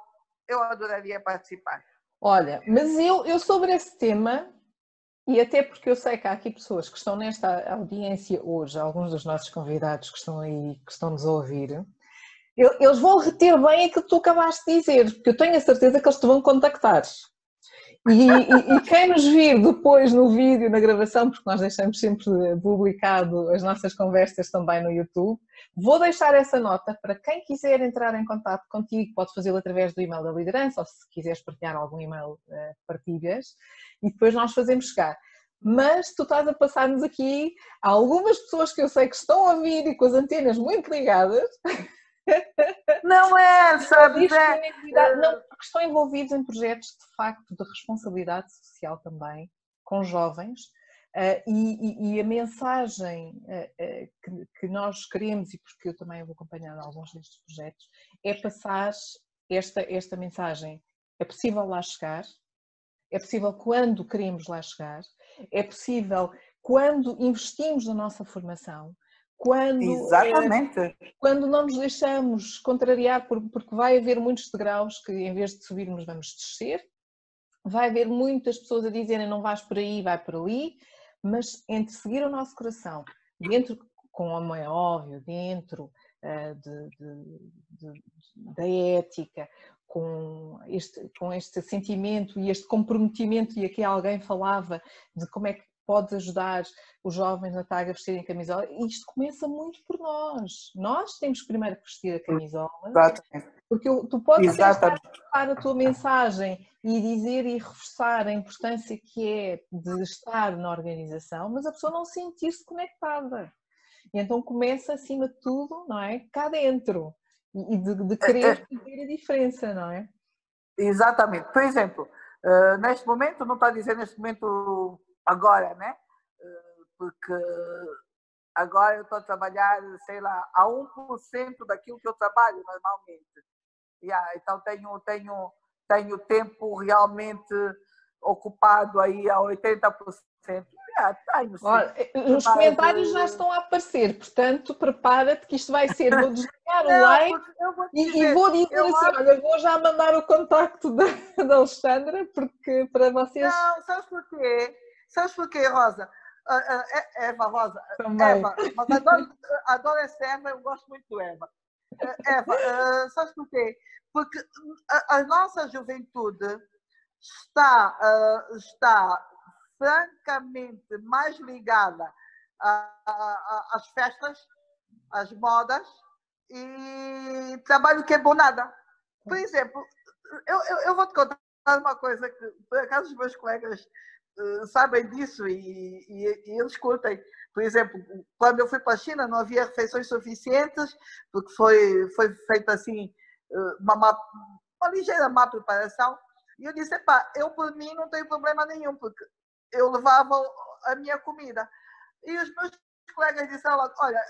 eu adoraria participar. Olha, mas eu, eu sobre esse tema, e até porque eu sei que há aqui pessoas que estão nesta audiência hoje, alguns dos nossos convidados que estão aí, que estão nos a ouvir, eles vão reter bem aquilo que tu acabaste de dizer, porque eu tenho a certeza que eles te vão contactar. E, e, e, quem nos vir depois no vídeo, na gravação, porque nós deixamos sempre publicado as nossas conversas também no YouTube, vou deixar essa nota para quem quiser entrar em contato contigo, pode fazê-lo através do e-mail da liderança, ou se quiseres partilhar algum e-mail, eh, partilhas, e depois nós fazemos chegar. Mas tu estás a passar-nos aqui algumas pessoas que eu sei que estão a vir e com as antenas muito ligadas, não é, sabe? É, não, porque estão envolvidos em projetos de facto de responsabilidade social também, com jovens, uh, e, e, a mensagem uh, uh, que, que, nós queremos, e porque eu também vou acompanhar alguns destes projetos, é passar esta, esta mensagem. É possível lá chegar, é possível quando queremos lá chegar, é possível quando investimos na nossa formação, quando, Exatamente. É, quando não nos deixamos contrariar, porque vai haver muitos degraus que em vez de subirmos vamos descer, vai haver muitas pessoas a dizerem não vais por aí, vai por ali, mas entre seguir o nosso coração, dentro, como é óbvio, dentro uh, de, de, de, da ética, com este, com este sentimento e este comprometimento, e aqui alguém falava de como é que podes ajudar os jovens na TAG a vestirem camisola. E isto começa muito por nós. Nós temos primeiro que vestir a camisola. Exatamente. Porque tu podes estar a tua mensagem e dizer e reforçar a importância que é de estar na organização, mas a pessoa não sentir-se conectada. E então começa, acima de tudo, não é? Cá dentro. E de, de querer fazer a diferença, não é? Exatamente. Por exemplo, uh, neste momento, não está a dizer neste momento agora, né? Eh, porque agora eu estou a trabalhar, sei lá, a 1% daquilo que eu trabalho normalmente. Yeah, então tenho, tenho, tenho tempo realmente ocupado aí a 80%. Yeah, tenho, Olha, os comentários já estão a aparecer, portanto, prepara-te que isto vai ser, vou desligar o like e, e, vou dizer assim, acho... olha, vou já mandar o contacto da, da Alexandra, porque para vocês... Não, sabes porquê? Sabes porquê, Rosa? Uh, Eva, Rosa, Também. Eva, mas adoro, adoro essa Eva, eu gosto muito do Eva. Eva, uh, sabes porquê? Porque a, a nossa juventude está, uh, está francamente mais ligada às festas, às modas e trabalho que é bom nada. Por exemplo, eu, eu, eu vou te contar uma coisa que, por acaso, os meus colegas sabem disso e, e, e, eles curtem. Por exemplo, quando eu fui para a China, não havia refeições suficientes, porque foi, foi feita assim, uma, uma, uma ligeira má preparação. E eu disse: pá, eu por mim não tenho problema nenhum, porque eu levava a minha comida. E os meus colegas disseram olha,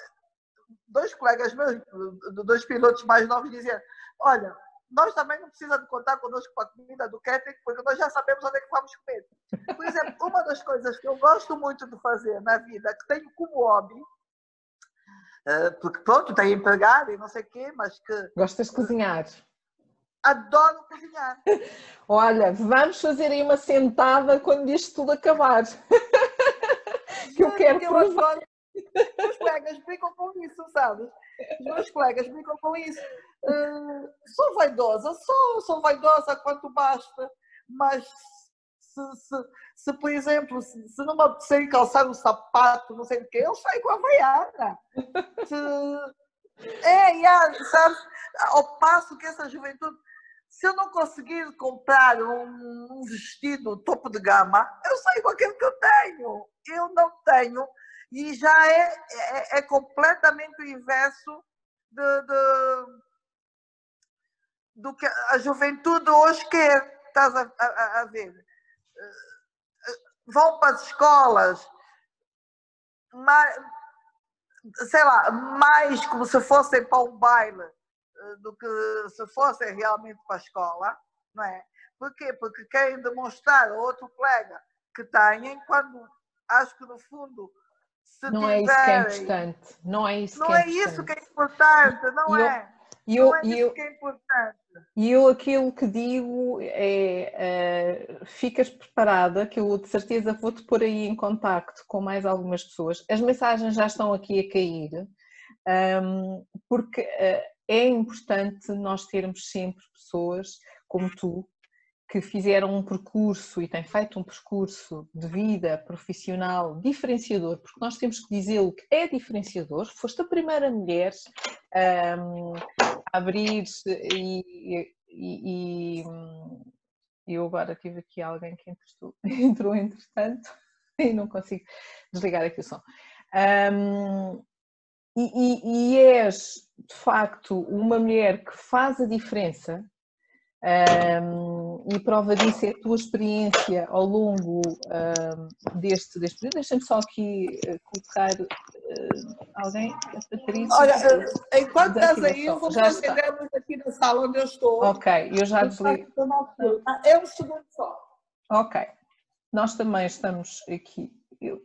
dois colegas meus, dois pilotos mais novos, diziam, olha, nós também não precisamos contar conosco para a comida do catering, porque nós já sabemos onde é que vamos comer. Por exemplo, uma das coisas que eu gosto muito de fazer na vida, que tenho como hobby, eh, porque pronto, tenho empregado e não sei o quê, mas que... Gostas de cozinhar? Adoro cozinhar. Olha, vamos fazer aí uma sentada quando isto tudo acabar. que eu quero eu provar. Os meus colegas brincam com isso, sabes? Os meus colegas brincam com isso. Uh, sou vaidosa, sou, sou vaidosa quanto basta, mas se, se, se por exemplo, se, se não me apetecer calçar um sapato, não sei o quê, eu saio com a vaiana. Se, é, yeah, sabes? Ao passo que essa juventude se eu não conseguir comprar um, um, vestido topo de gama, eu saio com aquilo que eu tenho. Eu não tenho. E já é, é, é completamente o inverso de, de, do que a juventude hoje quer. Estás a, a, a ver? Vão para as escolas, mais, sei lá, mais como se fossem para um baile do que se fossem realmente para a escola, não é? Porquê? Porque querem demonstrar a outro colega que têm, quando acho que no fundo se não tiverem, é isso que é importante. Não é isso não que é, é isso que é importante, não é? Eu, não é isso eu, que é importante. E eu aquilo que digo é uh, ficas preparada, que eu de certeza vou-te pôr aí em contacto com mais algumas pessoas. As mensagens já estão aqui a cair, um, porque uh, é importante nós termos sempre pessoas como tu que fizeram um percurso e têm feito um percurso de vida profissional diferenciador, porque nós temos que dizer o que é diferenciador. Foste a primeira mulher um, a abrir e, e, e, eu agora tive aqui alguém que entrou, entrou entretanto e não consigo desligar aqui o som. Um, e, e, és de facto uma mulher que faz a diferença um, e prova disso é a tua experiência ao longo um, deste, deste período. Deixa-me só aqui uh, colocar alguém, a Patrícia. Olha, enquanto estás aí, eu vou luz aqui na sala onde eu estou. Ok, eu já desligo. É um segundo só. Ok, nós também estamos aqui. Eu,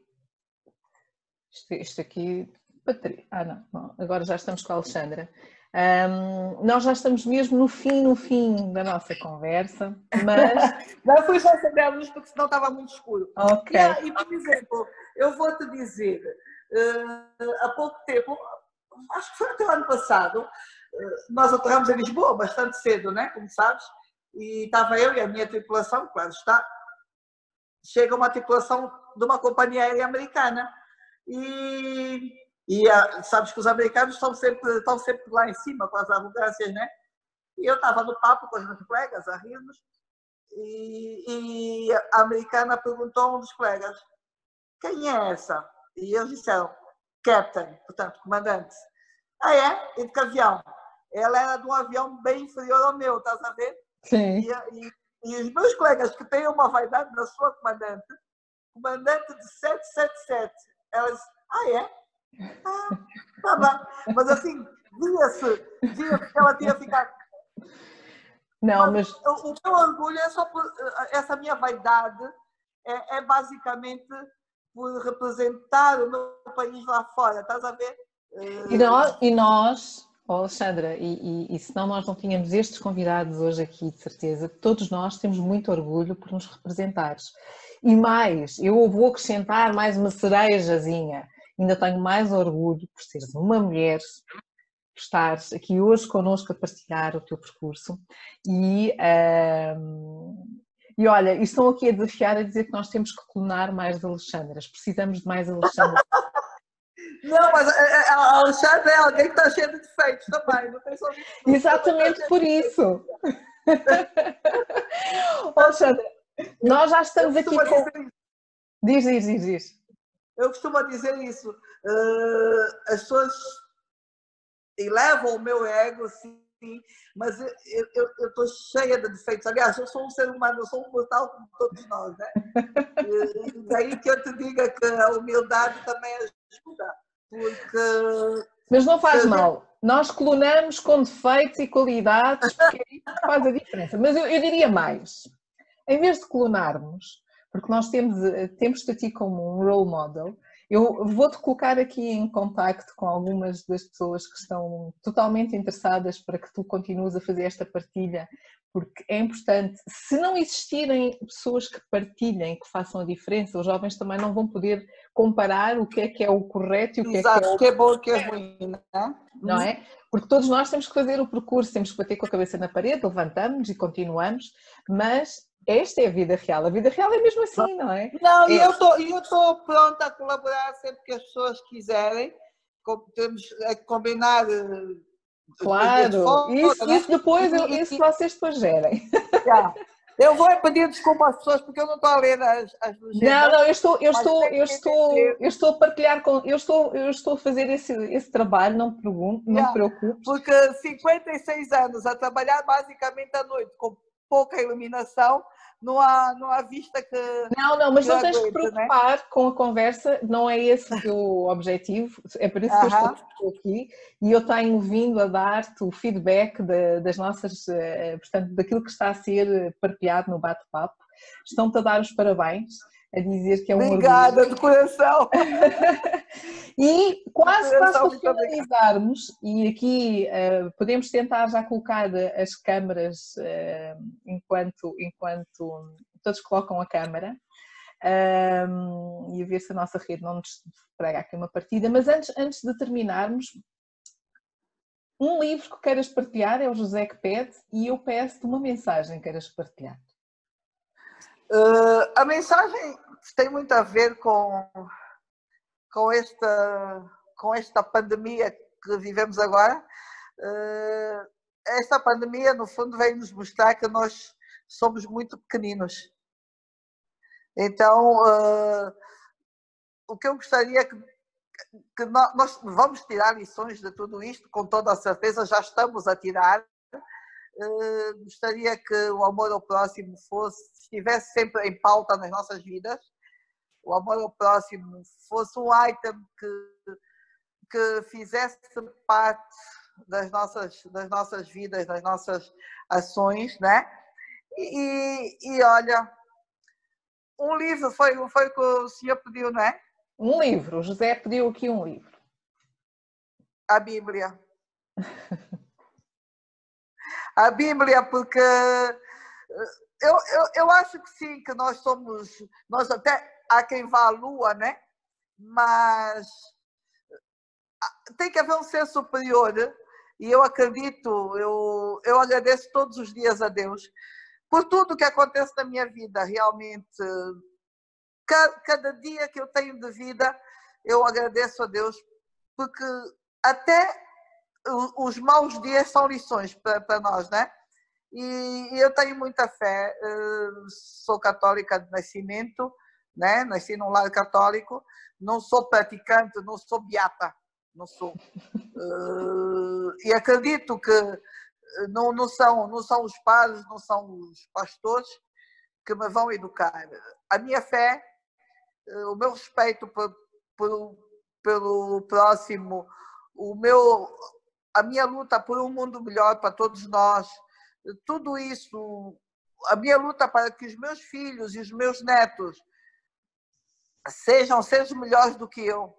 isto, isto aqui Patrícia. Ah, não, não, agora já estamos com a Alexandra. Um, nós já estamos mesmo no fim, no fim da nossa conversa, mas. não fui só acender a luz porque senão estava muito escuro. Ok. E, e por exemplo, eu vou te dizer, há pouco tempo, acho que foi até o ano passado, uh, nós aterramos em Lisboa bastante cedo, né? Como sabes, e estava eu e a minha tripulação, claro está. Chega uma tripulação de uma companhia aérea americana. E e sabes que os americanos estão sempre, estão sempre lá em cima com as arrogâncias, né? E eu estava no papo com os meus colegas, a rirmos, e, e, a americana perguntou a um dos colegas: quem é essa? E eles disseram: Captain, portanto, comandante. Ah, é? E de que avião? Ela era de um avião bem inferior ao meu, estás a ver? Sim. E, e, e os meus colegas que têm uma vaidade na sua comandante, comandante de 777, elas, ah, é? Ah, tá bem. Mas assim, via-se, via que ela tinha ficado. Não, mas. O, o meu orgulho é só por. Essa minha vaidade é, é basicamente por representar o meu país lá fora, estás a ver? E nós, e nós oh, Alexandra, e, e, e nós não tínhamos estes convidados hoje aqui, de certeza, todos nós temos muito orgulho por nos representares. E mais, eu vou acrescentar mais uma cerejazinha. Ainda tenho mais orgulho por seres uma mulher, por estares aqui hoje connosco a partilhar o teu percurso. E, um, e olha, estão aqui a desafiar a dizer que nós temos que clonar mais Alexandras. Precisamos de mais Alexandras. Não, mas a é, é, Alexandra é alguém que está cheio de defeitos também, não tem só Exatamente por isso. Alexandra, nós já estamos aqui com. Diz, diz, diz, diz. Eu costumo dizer isso. Uh, as pessoas elevam o meu ego, sim, mas eu estou cheia de defeitos. Aliás, eu sou um ser humano, eu sou um mortal como todos nós, né? E daí que eu te diga que a humildade também ajuda, porque. Mas não faz mal. Nós clonamos com defeitos e qualidades, porque é isso que faz a diferença. Mas eu, eu diria mais em vez de clonarmos, porque nós temos, temos-te a ti como um role model, eu vou-te colocar aqui em contacto com algumas das pessoas que estão totalmente interessadas para que tu continues a fazer esta partilha, porque é importante. Se não existirem pessoas que partilhem, que façam a diferença, os jovens também não vão poder comparar o que é que é o correto e o que Exato, é que é o que é bom e o que é ruim, não é? Não é? Porque todos nós temos que fazer o percurso, temos que bater com a cabeça na parede, levantamos e continuamos, mas esta é a vida real. A vida real é mesmo assim, não é? Não, é. e eu estou pronta a colaborar sempre que as pessoas quiserem. Temos a combinar. Eh, claro, isso, né? isso depois, isso vocês depois gerem. Já. Eu vou pedir desculpa às pessoas porque eu não estou a ler as, as Não, não, eu estou, eu estou, eu estou, eu estou a partilhar com, eu estou, eu estou a fazer esse, esse trabalho, não me pergunto, não me preocupe. Porque 56 anos a trabalhar basicamente à noite com pouca iluminação, não há, não há vista que. Não, não, mas não tens que né? preocupar né? com a conversa, não é esse o teu objetivo, é por isso que uh -huh. eu estou aqui e eu tenho vindo a dar-te o feedback de, das nossas, eh, portanto, daquilo que está a ser partilhado no bate-papo. Estão-te a dar os parabéns a dizer que é um Obrigada, orgulho. de coração! e quase, quase para finalizarmos, e aqui uh, podemos tentar já colocar as câmaras uh, enquanto, enquanto todos colocam a câmara, um, e a ver se a nossa rede não nos prega aqui uma partida, mas antes, antes de terminarmos, um livro que queiras partilhar é o José que pede e eu peço-te uma mensagem que queiras partilhar. Uh, a mensagem tem muito a ver com, com, esta, com esta pandemia que vivemos agora. Uh, esta pandemia, no fundo, veio nos mostrar que nós somos muito pequeninos. Então, uh, o que eu gostaria que, que nós, vamos tirar lições de tudo isto, com toda a certeza, já estamos a tirar, eh, gostaria que o amor ao próximo fosse, estivesse sempre em pauta nas nossas vidas, o amor ao próximo fosse um item que, que fizesse parte das nossas, das nossas vidas, das nossas ações, né? E, e olha, um livro foi, foi o que o senhor pediu, não é? Um livro, o José pediu aqui um livro. A Bíblia. a Bíblia, porque eh, eu, eu, eu acho que sim, que nós somos, nós até há quem vá à Lua, né? Mas ah, tem que haver um ser superior e eu acredito, eu, eu agradeço todos os dias a Deus por tudo que acontece na minha vida, realmente. Cada, cada dia que eu tenho de vida, eu agradeço a Deus, porque até os maus dias são lições para, nós, né? E, e eu tenho muita fé, eh, sou católica de nascimento, né? Nasci num lar católico, não sou praticante, não sou beata, não sou. Eh, e acredito que não, não, são, não são os padres, não são os pastores que me vão educar. A minha fé, eh, o meu respeito por, por, pelo próximo, o meu a minha luta por um mundo melhor para todos nós, tudo isso, a minha luta para que os meus filhos e os meus netos sejam seres melhores do que eu,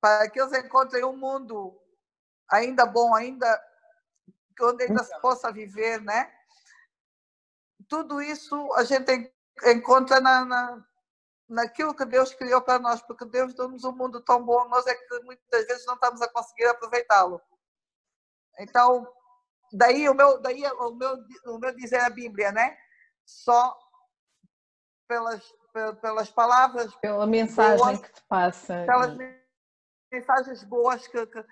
para que eles encontrem um mundo ainda bom, ainda onde ainda se possa viver, né? Tudo isso a gente encontra na, na, naquilo que Deus criou para nós, porque Deus deu-nos um mundo tão bom, nós é que muitas vezes não estamos a conseguir aproveitá-lo. Então, daí o meu, daí o meu, o meu dizer a Bíblia, né? Só pelas, pelas palavras. Pela mensagem boas, que te passa. Pelas mensagens boas que, que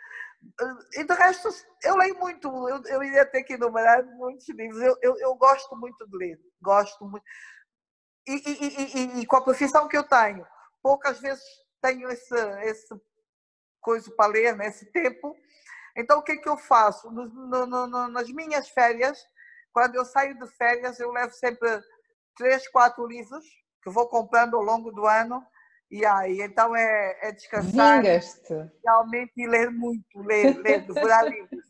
e de resto, eu leio muito, eu, eu iria ter que enumerar muitos livros. Eu, eu, eu gosto muito de ler, gosto muito. E, e, e, e, com a profissão que eu tenho, poucas vezes tenho esse, esse coisa para ler, né, esse tempo. Então, o que, que eu faço? No, no, no, nas minhas férias, quando eu saio de férias, eu levo sempre três, quatro livros que vou comprando ao longo do ano e aí, então é, é descansar. Vingaste. Realmente e ler muito, ler, ler, devorar livros.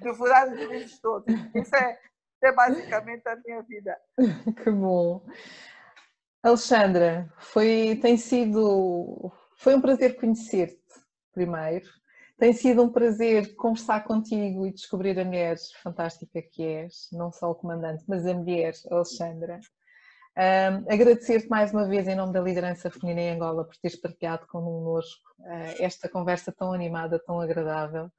Devorar os livros todos. Isso é, é basicamente a minha vida. Que bom. Alexandra, foi, tem sido, foi um prazer conhecer-te primeiro. Tem sido um prazer conversar contigo e descobrir a mulher fantástica que és, não só o comandante, mas a mulher, Alexandra. Um, Agradecer-te mais uma vez em nome da liderança feminina em Angola por teres partilhado connosco uh, esta conversa tão animada, tão agradável,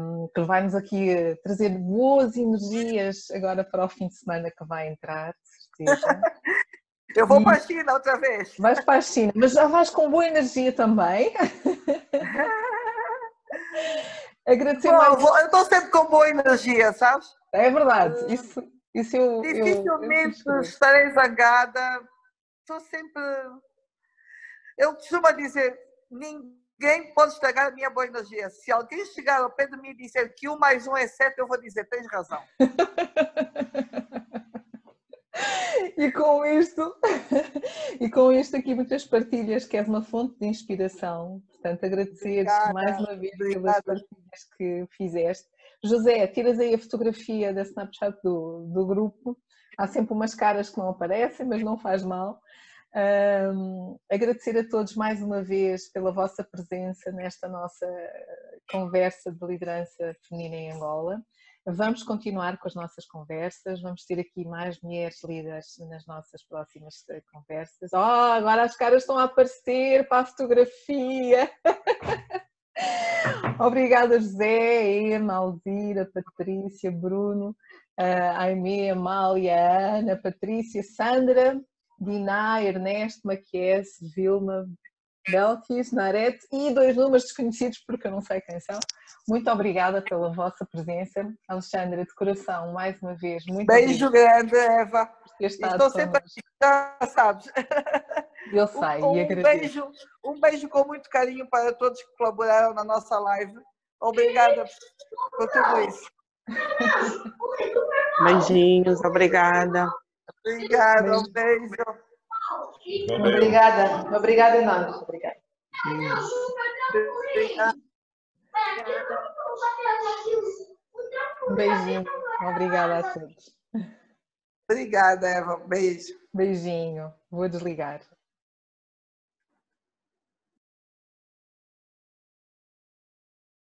um, que vai-nos aqui trazer boas energias agora para o fim de semana que vai entrar, de certeza. Eu vou e para a China outra vez. Vais para a China, mas já vais com boa energia também. Agradecer Bom, mais. Eu estou sempre com boa energia, sabes? É verdade, isso isso eu, Dificilmente eu, eu estarei zangada. Estou sempre. Eu costumo dizer: ninguém pode estragar a minha boa energia. Se alguém chegar ao pé de mim e dizer que um mais um é sete, eu vou dizer: tens razão. e com isto, e com isto aqui muitas partilhas, que és uma fonte de inspiração. Portanto, agradecer mais uma vez pelas partilhas que fizeste. José, tiras aí a fotografia da Snapchat do, do grupo. Há sempre umas caras que não aparecem, mas não faz mal. Um, agradecer a todos mais uma vez pela vossa presença nesta nossa conversa de liderança feminina em Angola. Vamos continuar com as nossas conversas, vamos ter aqui mais mulheres líderes nas nossas próximas eh, conversas. Oh, agora as caras estão a aparecer para a fotografia! Obrigada, José, Emma, Alzira, Patrícia, Bruno, Aimee, Amália, Ana, Patrícia, Sandra, Diná, Ernesto, Maquies, Vilma, Belkis, Narete e dois números desconhecidos porque eu não sei quem são. Muito obrigada pela vossa presença. Alexandra, de coração, mais uma vez, muito Beijo grande, Eva. Estou sempre aqui, já sabes. Eu sei um, e agradeço. Beijo, um beijo com muito carinho para todos que colaboraram na nossa live. Obrigada por tudo isso. Beijinhos, obrigada. Obrigada, um beijo. Obrigada, obrigada nós. Obrigada. Um beijinho. Obrigada a todos. Obrigada, Eva. Beijo. Beijinho. Vou desligar.